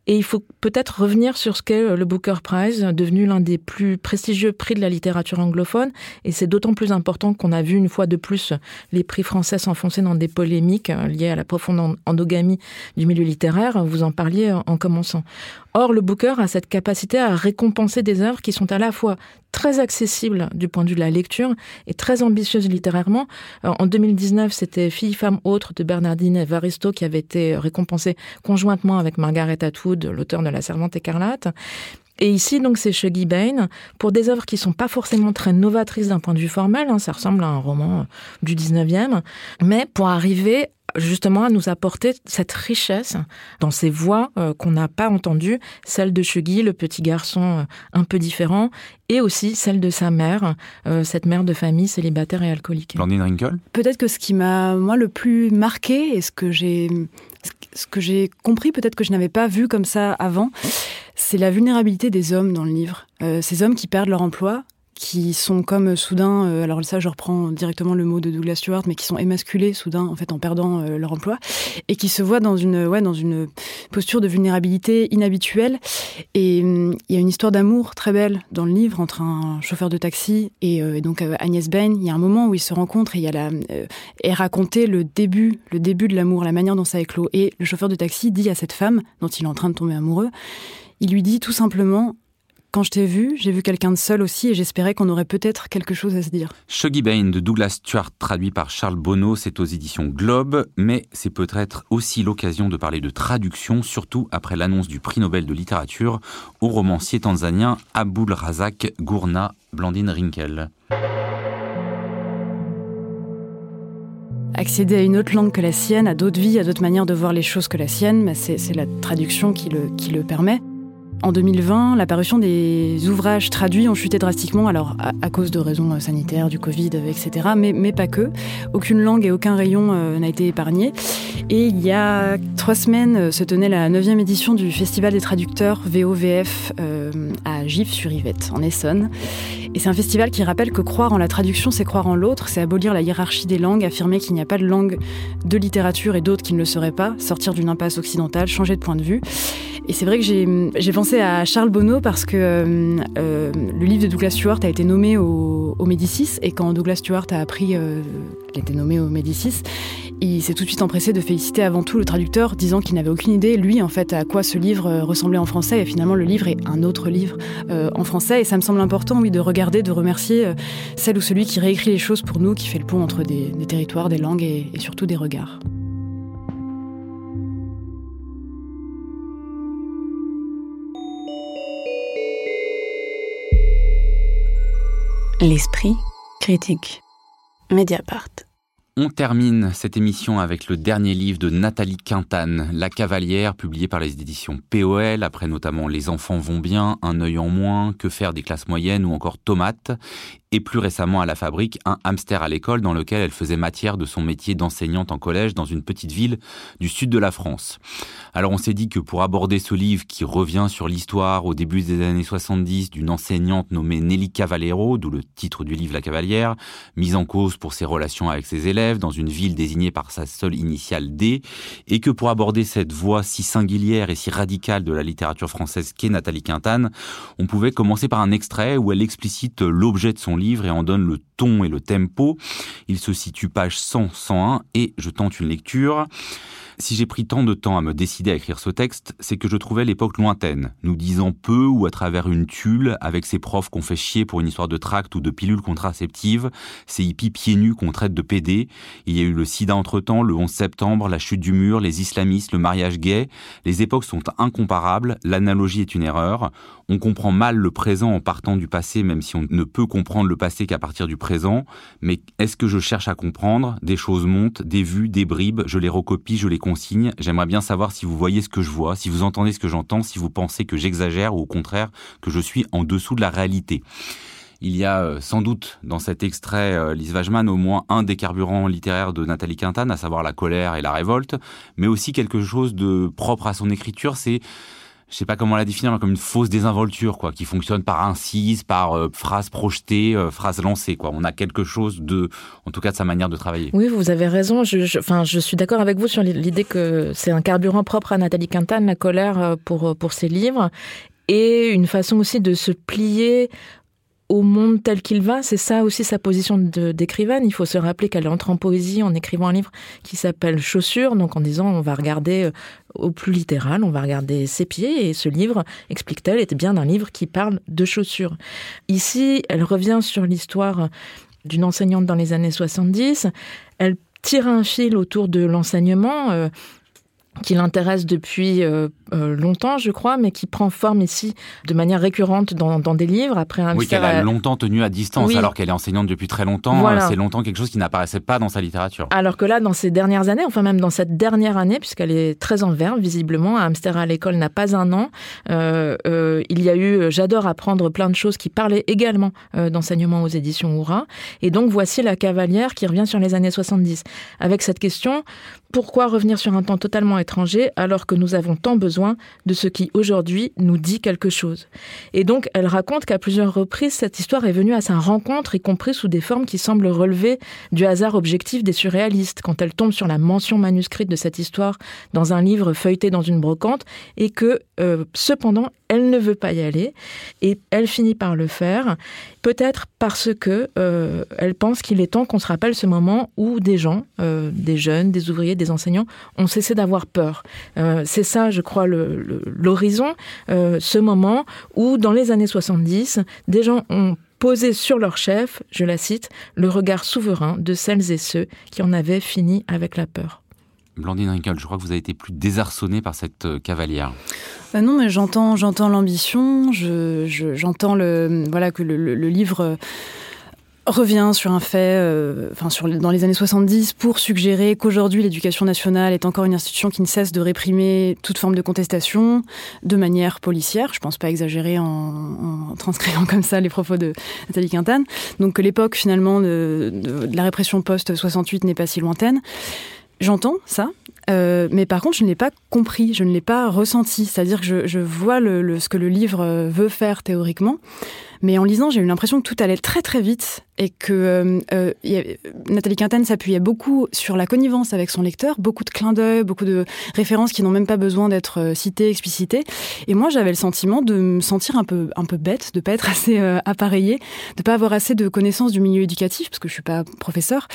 et il faut peut-être revenir sur ce qu'est le Booker Prize, devenu l'un des plus prestigieux prix de la littérature anglophone. Et c'est d'autant plus important qu'on a vu une fois de plus les prix français s'enfoncer dans des polémiques liées à la profonde endogamie du milieu littéraire. Vous en parliez en commençant. Or, le Booker a cette capacité à récompenser des œuvres qui sont à la fois très accessibles du point de vue de la lecture et très ambitieuses littérairement. En 2019, c'était Fille, femme, autre de Bernardine Evaristo qui avait été récompensée conjointement avec Margaret Atwood, l'auteur de La Servante écarlate. Et ici, donc, c'est Shuggy Bain, pour des œuvres qui sont pas forcément très novatrices d'un point de vue formel, hein, ça ressemble à un roman du 19e, mais pour arriver justement à nous apporter cette richesse dans ces voix euh, qu'on n'a pas entendues, celle de Chugui, le petit garçon euh, un peu différent, et aussi celle de sa mère, euh, cette mère de famille célibataire et alcoolique. Blandine Rinkel? Peut-être que ce qui m'a, moi, le plus marqué et ce que j'ai, ce que j'ai compris, peut-être que je n'avais pas vu comme ça avant, c'est la vulnérabilité des hommes dans le livre. ces hommes qui perdent leur emploi, qui sont comme soudain, euh, alors ça je reprends directement le mot de Douglas Stewart, mais qui sont émasculés soudain en fait en perdant euh, leur emploi et qui se voient dans une ouais dans une posture de vulnérabilité inhabituelle. Et hum, il y a une histoire d'amour très belle dans le livre entre un chauffeur de taxi et, euh, donc Agnès Ben. Il y a un moment où ils se rencontrent et il y a la et raconter le début le début de l'amour, la manière dont ça éclot. Et le chauffeur de taxi dit à cette femme dont il est en train de tomber amoureux, il lui dit tout simplement quand je t'ai vu, j'ai vu quelqu'un de seul aussi et j'espérais qu'on aurait peut-être quelque chose à se dire. Shuggy Bain de Douglas Stuart, traduit par Charles Bonneau, c'est aux éditions Globe, mais c'est peut-être aussi l'occasion de parler de traduction, surtout après l'annonce du prix Nobel de littérature au romancier tanzanien Abul Razak Gourna Blandine Rinkel. accéder à une autre langue que la sienne, à d'autres vies, à d'autres manières de voir les choses que la sienne, c'est la traduction qui le, qui le permet. En 2020, l'apparition des ouvrages traduits ont chuté drastiquement, alors à, cause de raisons sanitaires, du Covid, etc., mais, pas que. Aucune langue et aucun rayon euh, n'a été épargné. Et il y a trois semaines euh, se tenait la neuvième édition du Festival des traducteurs VOVF euh, à Gif-sur-Yvette, en Essonne. Et c'est un festival qui rappelle que croire en la traduction, c'est croire en l'autre, c'est abolir la hiérarchie des langues, affirmer qu'il n'y a pas de langue de littérature et d'autres qui ne le seraient pas, sortir d'une impasse occidentale, changer de point de vue. Et c'est vrai que j'ai pensé à Charles Bonneau parce que euh, euh, le livre de Douglas Stewart a été nommé au, Médicis et quand Douglas Stewart a appris euh, qu'il était nommé au Médicis, il s'est tout de suite empressé de féliciter avant tout le traducteur, disant qu'il n'avait aucune idée, lui, en fait, à quoi ce livre ressemblait en français. Et finalement, le livre est un autre livre en français. Et ça me semble important, oui, de regarder, de remercier celle ou celui qui réécrit les choses pour nous, qui fait le pont entre des, territoires, des langues et surtout des regards. L'esprit critique. Mediapart. On termine cette émission avec le dernier livre de Nathalie Quintane, La Cavalière, publié par les éditions POL, après notamment Les enfants vont bien, Un œil en moins, Que faire des classes moyennes ou encore Tomates et plus récemment à la fabrique un hamster à l'école dans lequel elle faisait matière de son métier d'enseignante en collège dans une petite ville du sud de la France. Alors on s'est dit que pour aborder ce livre qui revient sur l'histoire au début des années 70 d'une enseignante nommée Nelly Cavallero, d'où le titre du livre La Cavalière, mise en cause pour ses relations avec ses élèves dans une ville désignée par sa seule initiale D, et que pour aborder cette voix si singulière et si radicale de la littérature française qu'est Nathalie Quintane, on pouvait commencer par un extrait où elle explicite l'objet de son livre et en donne le ton et le tempo. Il se situe page 100-101 et je tente une lecture. Si j'ai pris tant de temps à me décider à écrire ce texte, c'est que je trouvais l'époque lointaine, nous disant peu ou à travers une tulle, avec ces profs qu'on fait chier pour une histoire de tract ou de pilule contraceptive, ces hippies pieds nus qu'on traite de PD. Il y a eu le sida entre-temps, le 11 septembre, la chute du mur, les islamistes, le mariage gay. Les époques sont incomparables, l'analogie est une erreur. On comprend mal le présent en partant du passé, même si on ne peut comprendre le passé qu'à partir du présent. Mais est-ce que je cherche à comprendre? Des choses montent, des vues, des bribes, je les recopie, je les J'aimerais bien savoir si vous voyez ce que je vois, si vous entendez ce que j'entends, si vous pensez que j'exagère ou au contraire que je suis en dessous de la réalité. Il y a euh, sans doute dans cet extrait, euh, Lise Wajman, au moins un des carburants littéraires de Nathalie Quintane, à savoir la colère et la révolte, mais aussi quelque chose de propre à son écriture, c'est je sais pas comment la définir, comme une fausse désinvolture, quoi, qui fonctionne par incise, par euh, phrase projetée, euh, phrase lancée, quoi. On a quelque chose de, en tout cas, de sa manière de travailler. Oui, vous avez raison. Je, enfin, je suis d'accord avec vous sur l'idée que c'est un carburant propre à Nathalie Quintane, la colère euh, pour pour ses livres, et une façon aussi de se plier au monde tel qu'il va. C'est ça aussi sa position d'écrivaine. Il faut se rappeler qu'elle entre en poésie en écrivant un livre qui s'appelle Chaussures, donc en disant on va regarder euh, au plus littéral, on va regarder ses pieds. Et ce livre, explique-t-elle, était bien un livre qui parle de chaussures. Ici, elle revient sur l'histoire d'une enseignante dans les années 70. Elle tire un fil autour de l'enseignement. Qui l'intéresse depuis euh, euh, longtemps, je crois, mais qui prend forme ici de manière récurrente dans, dans des livres. Après un oui, qu'elle a longtemps tenu à distance, Oui. alors qu'elle est enseignante depuis très longtemps. Voilà. Euh, C'est longtemps quelque chose qui n'apparaissait pas dans sa littérature. Alors que là, dans ces dernières années, enfin même dans cette dernière année, puisqu'elle est très en verve, visiblement, à Hamster à l'école n'a pas un an, euh, euh, il y a eu J'adore apprendre plein de choses qui parlaient également d'enseignement aux éditions Oura. Et donc voici La Cavalière qui revient sur les années 70. Avec cette question, pourquoi revenir sur un temps totalement alors que nous avons tant besoin de ce qui aujourd'hui nous dit quelque chose. Et donc elle raconte qu'à plusieurs reprises, cette histoire est venue à sa rencontre, y compris sous des formes qui semblent relever du hasard objectif des surréalistes, quand elle tombe sur la mention manuscrite de cette histoire dans un livre feuilleté dans une brocante, et que euh, cependant elle ne veut pas y aller, et elle finit par le faire, peut-être parce que euh, elle pense qu'il est temps qu'on se rappelle ce moment où des gens, euh, des jeunes, des ouvriers, des enseignants, ont cessé d'avoir peur. Euh, c'est ça, je crois, l'horizon, euh, ce moment où, dans les années 70, des gens ont posé sur leur chef, je la cite, le regard souverain de celles et ceux qui en avaient fini avec la peur. Blandine Rinkel, je crois que vous avez été plus désarçonnée par cette euh, cavalière. Bah non, mais j'entends, j'entends l'ambition. Je, je- j'entends le, voilà que le, livre euh, revient sur un fait, euh, enfin sur dans les années 70, pour suggérer qu'aujourd'hui l'éducation nationale est encore une institution qui ne cesse de réprimer toute forme de contestation de manière policière. Je pense pas exagérer en, transcrivant comme ça les propos de Nathalie Quintane. Donc que l'époque finalement de, la répression post 68 n'est pas si lointaine. J'entends ça, euh, mais par contre, je ne l'ai pas compris, je ne l'ai pas ressenti. C'est-à-dire que je, je vois le, le- ce que le livre euh, veut faire théoriquement, mais en lisant, j'ai eu l'impression que tout allait très très vite et que euh, euh, Nathalie Quintane s'appuyait beaucoup sur la connivence avec son lecteur, beaucoup de clins d'œil, beaucoup de références qui n'ont même pas besoin d'être euh, citées, explicitées. Et moi, j'avais le sentiment de me sentir un peu un peu bête, de pas être assez appareillée, de pas avoir assez de connaissances du milieu éducatif parce que je suis pas professeur,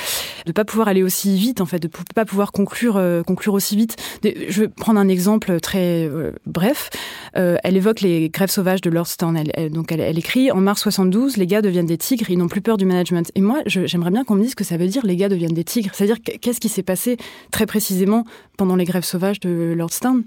de pas pouvoir aller aussi vite en fait, de pas pouvoir conclure conclure aussi vite. Je vais prendre un exemple très bref. Elle évoque les grèves sauvages de Lordstown. Elle, donc elle, écrit mars 72, les gars deviennent des tigres, ils n'ont plus peur du management. Et moi, j'aimerais bien qu'on me dise ce que ça veut dire les gars deviennent des tigres. C'est-à-dire qu- qu'est-ce qui s'est passé très précisément pendant les grèves sauvages de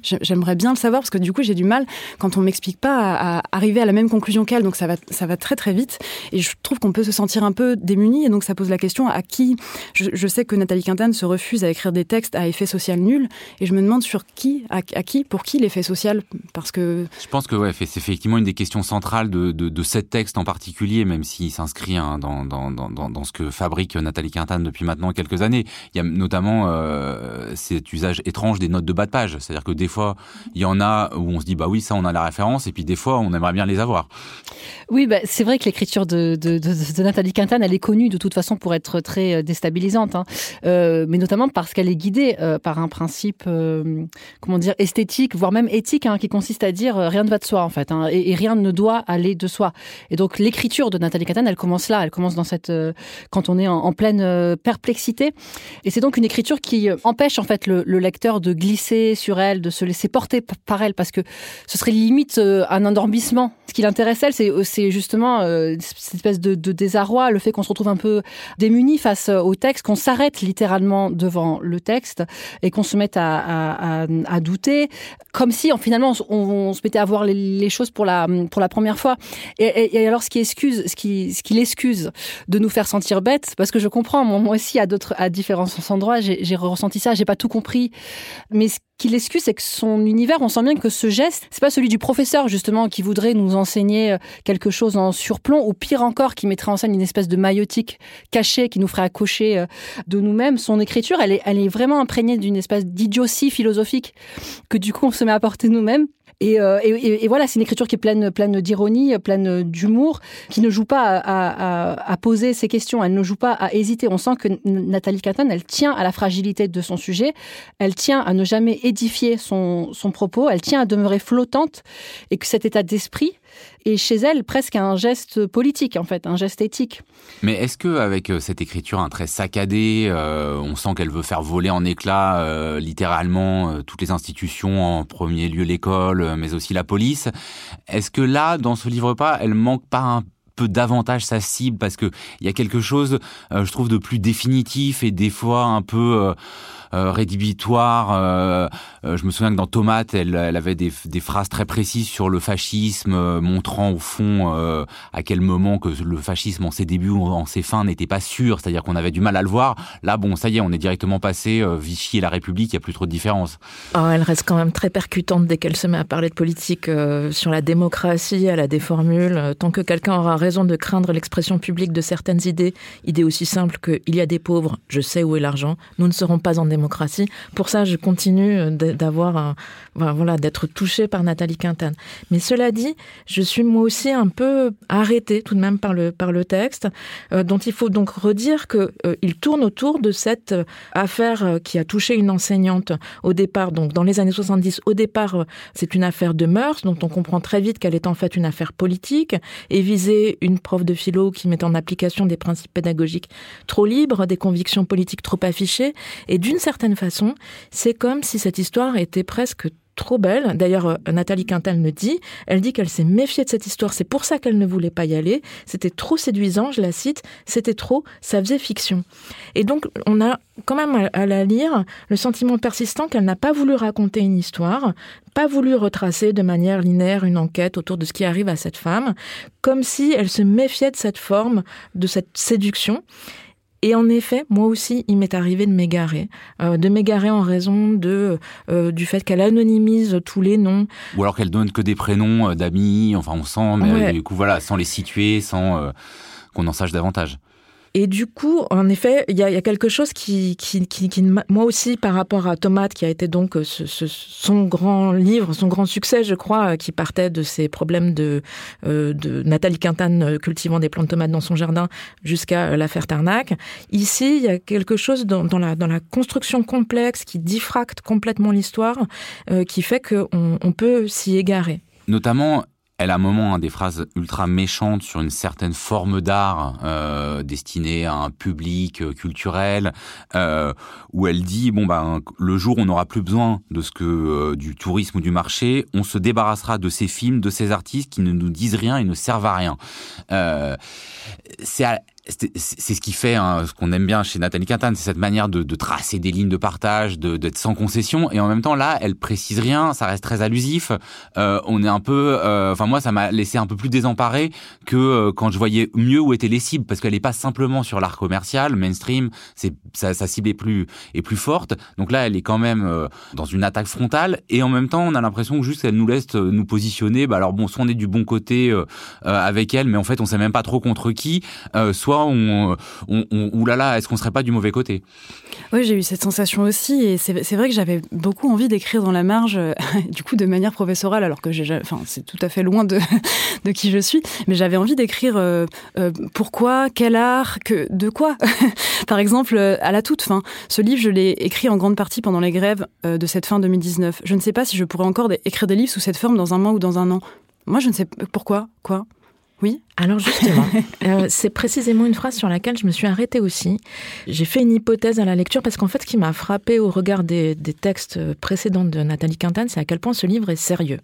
J'ai- J'aimerais bien le savoir parce que du coup j'ai du mal quand on m'explique pas à, arriver à la même conclusion qu'elle. Donc ça va ça va très très vite et je trouve qu'on peut se sentir un peu démuni et donc ça pose la question à qui? Je, sais que Nathalie Quintane se refuse à écrire des textes à effet social nul et je me demande sur qui, à, à qui, pour qui l'effet social? Parce que Je pense que ouais, c'est effectivement une des questions centrales de, de, de cet texte en particulier, même s'il s'inscrit hein, dans, dans, dans, dans dans ce que fabrique Nathalie Quintane depuis maintenant quelques années. Il y a notamment euh, cet usage étrange des notes de bas de page. C'est-à-dire que des fois, il y en a où on se dit, bah oui, ça, on a la référence, et puis des fois, on aimerait bien les avoir. Oui, bah, c'est vrai que l'écriture de, de, Nathalie Quintane, elle est connue de toute façon pour être très euh, déstabilisante, hein. Euh, mais notamment parce qu'elle est guidée euh, par un principe, comment dire, esthétique, voire même éthique, hein, qui consiste à dire rien ne va de soi en fait, hein, et, rien ne doit aller de soi. Et donc l'écriture de Nathalie Quintane, elle commence là, elle commence dans cette, quand on est en, pleine perplexité, et c'est donc une écriture qui empêche en fait le, le lecteur de glisser sur elle, de se laisser porter par elle, parce que ce serait limite un endormissement. Ce qui l'intéresse elle, c'est justement euh, cette espèce de, désarroi, le fait qu'on se retrouve un peu démuni face au texte, qu'on s'arrête littéralement devant le texte et qu'on se mette à, à, douter, comme si finalement on, se mettait à voir les, choses pour la pour la première fois. Et, et, et, alors ce qui excuse, ce qui ce qui l'excuse de nous faire sentir bêtes, parce que je comprends, moi, moi aussi à d'autres à différents endroits, j'ai ressenti ça, j'ai pas tout compris, mais ce qui l'excuse, c'est que son univers, on sent bien que ce geste, c'est pas celui du professeur justement qui voudrait nous enseigner quelque chose en surplomb, ou pire encore, qui mettrait en scène une espèce de maïotique cachée qui nous ferait accoucher de nous-mêmes. Son écriture, elle est, elle est vraiment imprégnée d'une espèce d'idiotie philosophique que du coup on se met à porter nous-mêmes. Et, euh, et, voilà, c'est une écriture qui est pleine, pleine d'ironie, pleine d'humour, qui ne joue pas à, poser ses questions, elle ne joue pas à hésiter. On sent que Nathalie Catane, elle tient à la fragilité de son sujet, elle tient à ne jamais édifier son propos, elle tient à demeurer flottante, et que cet état d'esprit est chez elle presque un geste politique, en fait, un geste éthique. Mais est-ce que avec cette écriture un très saccadée, euh, on sent qu'elle veut faire voler en éclats euh, littéralement euh, toutes les institutions, en premier lieu l'école, mais aussi la police. Est-ce que là, dans ce livre-pas, elle manque pas un peu davantage sa cible? Parce que il y a quelque chose, euh, je trouve, de plus définitif et des fois un peu rédhibitoire. je me souviens que dans Tomate, elle, avait des, des, phrases très précises sur le fascisme, montrant au fond à quel moment que le fascisme en ses débuts ou en ses fins n'était pas sûr, c'est-à-dire qu'on avait du mal à le voir. Là, bon, ça y est, on est directement passé Vichy et la République, il n'y a plus trop de différence. Oh, elle reste quand même très percutante dès qu'elle se met à parler de politique sur la démocratie, elle a des formules. Tant que quelqu'un aura raison de craindre l'expression publique de certaines idées, idées aussi simples que il y a des pauvres, je sais où est l'argent, nous ne serons pas en démocratie. Pour ça, je continue d'avoir voilà, d'être touchée par Nathalie Quintane. Mais cela dit, je suis moi aussi un peu arrêtée tout de même par le, par le texte, euh, dont il faut donc redire qu'il euh, tourne autour de cette euh, affaire qui a touché une enseignante au départ, donc dans les années 70. Au départ, c'est une affaire de mœurs dont on comprend très vite qu'elle est en fait une affaire politique et viser une prof de philo qui met en application des principes pédagogiques trop libres, des convictions politiques trop affichées. Et d'une certaine façon, c'est comme si cette histoire était presque trop belle. D'ailleurs, euh, Nathalie Quintal me dit, elle dit qu'elle s'est méfiée de cette histoire, c'est pour ça qu'elle ne voulait pas y aller. C'était trop séduisant, je la cite, c'était trop, ça faisait fiction. Et donc, on a quand même à la lire le sentiment persistant qu'elle n'a pas voulu raconter une histoire, pas voulu retracer de manière linéaire une enquête autour de ce qui arrive à cette femme, comme si elle se méfiait de cette forme, de cette séduction. Et en effet, moi aussi, il m'est arrivé de m'égarer, euh, de m'égarer en raison de euh, du fait qu'elle anonymise tous les noms. Ou alors qu'elle donne que des prénoms euh, d'amis. Enfin, on sent, mais du coup, voilà, sans les situer, sans qu'on en sache davantage. Et du coup, en effet, il y a, quelque chose qui, moi aussi, par rapport à Tomate, qui a été donc euh, son grand livre, son grand succès, je crois, euh, qui partait de ses problèmes de, euh, Nathalie Quintane cultivant des plantes de tomates dans son jardin jusqu'à l'affaire Tarnac. Ici, il y a quelque chose dans, la, construction complexe qui diffracte complètement l'histoire, qui fait qu'on on peut s'y égarer. Notamment, elle a un moment des phrases ultra méchantes sur une certaine forme d'art euh, destinée à un public euh, culturel, euh, où elle dit bon ben le jour où on n'aura plus besoin de ce que du tourisme ou du marché, on se débarrassera de ces films, de ces artistes qui ne nous disent rien et ne servent à rien. C'est c'est ce qui fait hein, ce qu'on aime bien chez Nathalie Quintane, c'est cette manière de, de, tracer des lignes de partage, d'être sans concession, et en même temps là, elle précise rien, ça reste très allusif. Euh, on est un peu, euh, enfin moi, ça m'a laissé un peu plus désemparé que euh, quand je voyais mieux où étaient les cibles, parce qu'elle est pas simplement sur l'art commercial, mainstream, c'est sa, sa, cible est plus est plus forte. Donc là, elle est quand même euh, dans une attaque frontale, et en même temps, on a l'impression que juste elle nous laisse nous positionner. Bah alors bon, soit on est du bon côté avec elle, mais en fait, on sait même pas trop contre qui, soit on, on, on oulala, est-ce qu'on serait pas du mauvais côté? Oui, j'ai eu cette sensation aussi, et c'est vrai que j'avais beaucoup envie d'écrire dans la marge, du coup de manière professorale, alors que j'ai, enfin, c'est tout à fait loin de, de qui je suis, mais j'avais envie d'écrire euh, euh, pourquoi, quel art, que, de quoi. Par exemple, à la toute fin, ce livre, je l'ai écrit en grande partie pendant les grèves euh, de cette fin 2019. Je ne sais pas si je pourrais encore écrire des livres sous cette forme dans un mois ou dans un an. Moi, je ne sais pourquoi, quoi? Oui. Alors justement, euh, c'est précisément une phrase sur laquelle je me suis arrêtée aussi. J'ai fait une hypothèse à la lecture parce qu'en fait, ce qui m'a frappé au regard des, textes précédents de Nathalie Quintane, c'est à quel point ce livre est sérieux.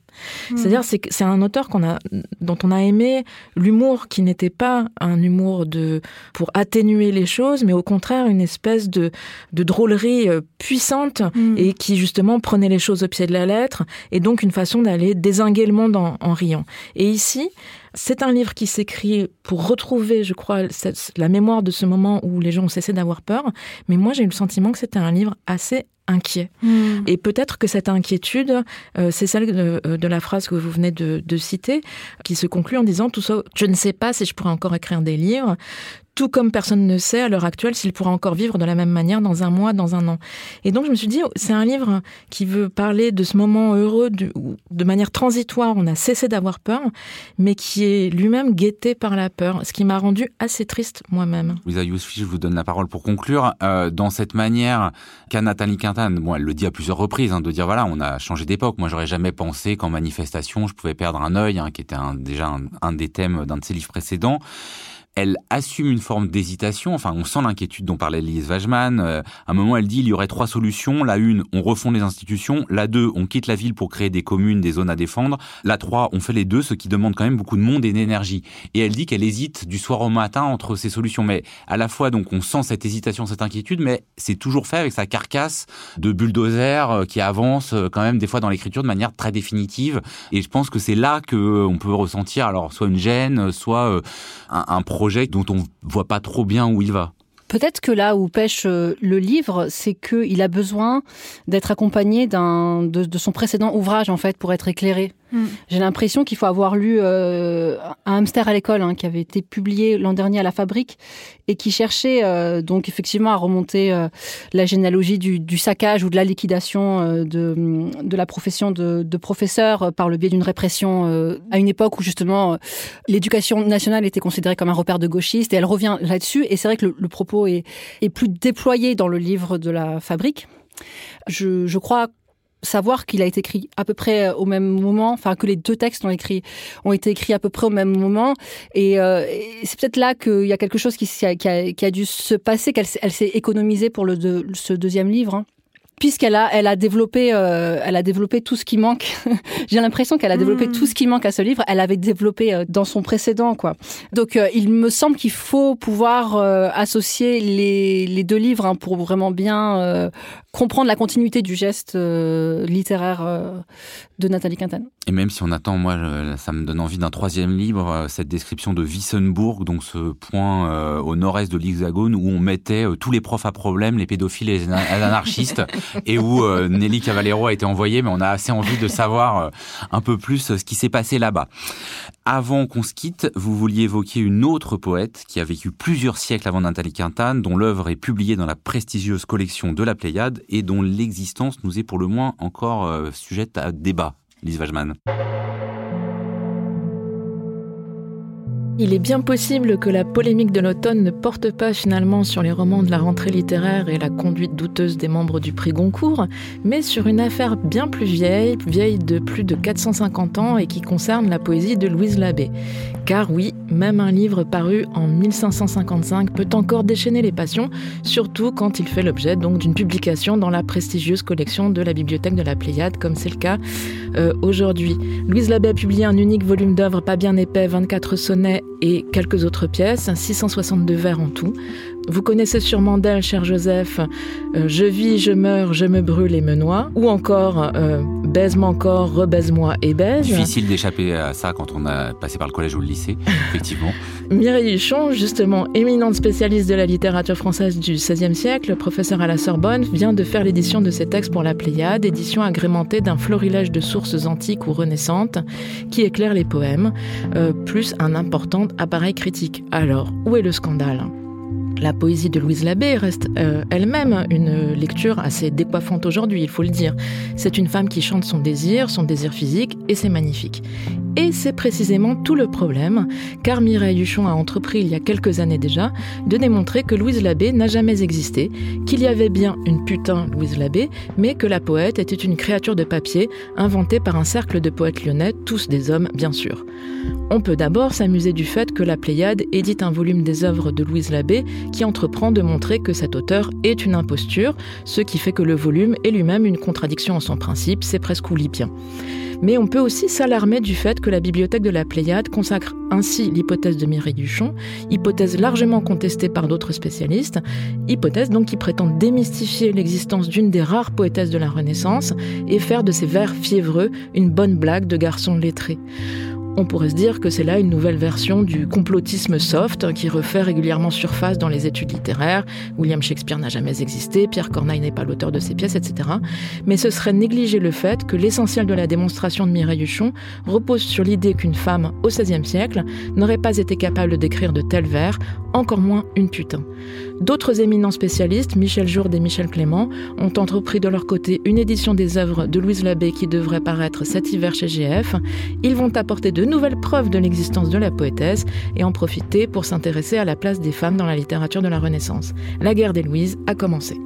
Hmm. C'est-à-dire, c'est c'est un auteur qu'on a, dont on a aimé l'humour qui n'était pas un humour de pour atténuer les choses, mais au contraire une espèce de, de drôlerie euh, puissante hmm. et qui justement prenait les choses au pied de la lettre et donc une façon d'aller désinguer le monde en, en riant. Et ici, c'est un livre qui s'écrit pour retrouver, je crois, la mémoire de ce moment où les gens ont cessé d'avoir peur. Mais moi, j'ai eu le sentiment que c'était un livre assez inquiet. Hmm. Et peut-être que cette inquiétude, euh, c'est celle de, la phrase que vous venez de, de, citer, qui se conclut en disant tout ça, je ne sais pas si je pourrais encore écrire des livres, tout comme personne ne sait à l'heure actuelle s'il pourra encore vivre de la même manière dans un mois, dans un an. Et donc je me suis dit, c'est un livre qui veut parler de ce moment heureux où de manière transitoire, on a cessé d'avoir peur, mais qui est lui-même guetté par la peur, ce qui m'a rendu assez triste moi-même. Lisa Yousfi, je vous donne la parole pour conclure. Euh, dans cette manière qu'a Nathalie Bon, elle le dit à plusieurs reprises, hein, de dire voilà, on a changé d'époque. Moi, j'aurais jamais pensé qu'en manifestation, je pouvais perdre un œil, hein, qui était déjà un, un des thèmes d'un de ses livres précédents elle assume une forme d'hésitation. Enfin, on sent l'inquiétude dont parlait Lise Wajman. Euh, à un moment, elle dit il y aurait trois solutions. La une, on refond les institutions. La deux, on quitte la ville pour créer des communes, des zones à défendre. La trois, on fait les deux, ce qui demande quand même beaucoup de monde et d'énergie. Et elle dit qu'elle hésite du soir au matin entre ces solutions. Mais à la fois, donc, on sent cette hésitation, cette inquiétude, mais c'est toujours fait avec sa carcasse de bulldozer euh, qui avance euh, quand même des fois dans l'écriture de manière très définitive. Et je pense que c'est là que on peut ressentir alors soit une gêne, soit un, un projet dont on voit pas trop bien où il va. Peut-être que là où pêche euh, le livre, c'est qu'il a besoin d'être accompagné de, de, son précédent ouvrage en fait pour être éclairé. Mm. J'ai l'impression qu'il faut avoir lu euh, un hamster à l'école hein, qui avait été publié l'an dernier à la Fabrique et qui cherchait euh, donc effectivement à remonter euh, la généalogie du, du, saccage ou de la liquidation euh, de, de, la profession de, de, professeur par le biais d'une répression euh, à une époque où justement l'éducation nationale était considérée comme un repère de gauchistes et elle revient là-dessus et c'est vrai que le, le propos est, est, plus déployé dans le livre de la Fabrique. Je, je crois savoir qu'il a été écrit à peu près euh, au même moment, enfin que les deux textes ont écrit ont été écrits à peu près au même moment, et, euh, et c'est peut-être là qu'il y a quelque chose qui, qui, a, qui, a, dû se passer, qu'elle elle s'est économisée pour le de, ce deuxième livre. Hein puisqu'elle a, elle a développé, euh, elle a développé tout ce qui manque. J'ai l'impression qu'elle a développé mmh. tout ce qui manque à ce livre. Elle avait développé euh, dans son précédent, quoi. Donc, euh, il me semble qu'il faut pouvoir euh, associer les, les, deux livres hein, pour vraiment bien euh, comprendre la continuité du geste euh, littéraire de Nathalie Quintana. Et même si on attend, moi, ça me donne envie d'un troisième livre, cette description de Wissenbourg, donc ce point au nord-est de l'Hexagone où on mettait tous les profs à problème, les pédophiles et les anarchistes. et où euh, Nelly Cavallero a été envoyée, mais on a assez envie de savoir euh, un peu plus euh, ce qui s'est passé là-bas. Avant qu'on se quitte, vous vouliez évoquer une autre poète qui a vécu plusieurs siècles avant Nathalie Quintane, dont l'œuvre est publiée dans la prestigieuse collection de la Pléiade et dont l'existence nous est pour le moins encore sujette à débat. Lise Wajman. Il est bien possible que la polémique de l'automne ne porte pas finalement sur les romans de la rentrée littéraire et la conduite douteuse des membres du prix Goncourt, mais sur une affaire bien plus vieille, vieille de plus de 450 ans et qui concerne la poésie de Louise Labbé. Car oui, même un livre paru en 1555 peut encore déchaîner les passions, surtout quand il fait l'objet donc d'une publication dans la prestigieuse collection de la bibliothèque de la Pléiade, comme c'est le cas euh, aujourd'hui. Louise Labbé a publié un unique volume d'œuvres pas bien épais, 24 sonnets et quelques autres pièces, 662 vers en tout. Vous connaissez sûrement d'elle, cher Joseph, euh, Je vis, je meurs, je me brûle et me noie, ou encore euh, Baise-moi encore, rebaise-moi et baise. Difficile d'échapper à ça quand on a passé par le collège ou le lycée, effectivement. Mireille Huchon, justement éminente spécialiste de la littérature française du XVIe siècle, professeur à la Sorbonne, vient de faire l'édition de ses textes pour la Pléiade, édition agrémentée d'un florilège de sources antiques ou renaissantes qui éclairent les poèmes, euh, plus un important appareil critique. Alors, où est le scandale? La poésie de Louise Labbé reste euh, elle-même une lecture assez décoiffante aujourd'hui, il faut le dire. C'est une femme qui chante son désir, son désir physique, et c'est magnifique. Et c'est précisément tout le problème, car Mireille Huchon a entrepris il y a quelques années déjà de démontrer que Louise Labbé n'a jamais existé, qu'il y avait bien une putain Louise Labbé, mais que la poète était une créature de papier inventée par un cercle de poètes lyonnais, tous des hommes bien sûr. On peut d'abord s'amuser du fait que la Pléiade édite un volume des œuvres de Louise Labbé qui entreprend de montrer que cet auteur est une imposture, ce qui fait que le volume est lui-même une contradiction en son principe, c'est presque oulipien. Mais on peut aussi s'alarmer du fait que la bibliothèque de la Pléiade consacre ainsi l'hypothèse de Mireille Duchon, hypothèse largement contestée par d'autres spécialistes, hypothèse donc qui prétend démystifier l'existence d'une des rares poétesses de la Renaissance et faire de ses vers fiévreux une bonne blague de garçon lettré. On pourrait se dire que c'est là une nouvelle version du complotisme soft qui refait régulièrement surface dans les études littéraires. William Shakespeare n'a jamais existé, Pierre Corneille n'est pas l'auteur de ses pièces, etc. Mais ce serait négliger le fait que l'essentiel de la démonstration de Mireille Huchon repose sur l'idée qu'une femme au XVIe siècle n'aurait pas été capable d'écrire de tels vers, encore moins une putain. D'autres éminents spécialistes, Michel Jourde et Michel Clément, ont entrepris de leur côté une édition des œuvres de Louise Labbé qui devrait paraître cet hiver chez GF. De nouvelles preuves de l'existence de la poétesse et en profiter pour s'intéresser à la place des femmes dans la littérature de la Renaissance. La guerre des Louises a commencé.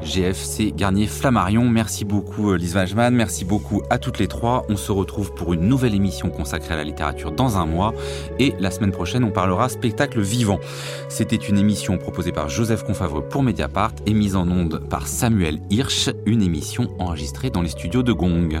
GFC Garnier Flammarion. Merci beaucoup Lise Wajman, merci beaucoup à toutes les trois. On se retrouve pour une nouvelle émission consacrée à la littérature dans un mois et la semaine prochaine on parlera spectacle vivant. C'était une émission proposée par Joseph Confavreux pour Mediapart et mise en onde par Samuel Hirsch, une émission enregistrée dans les studios de Gong.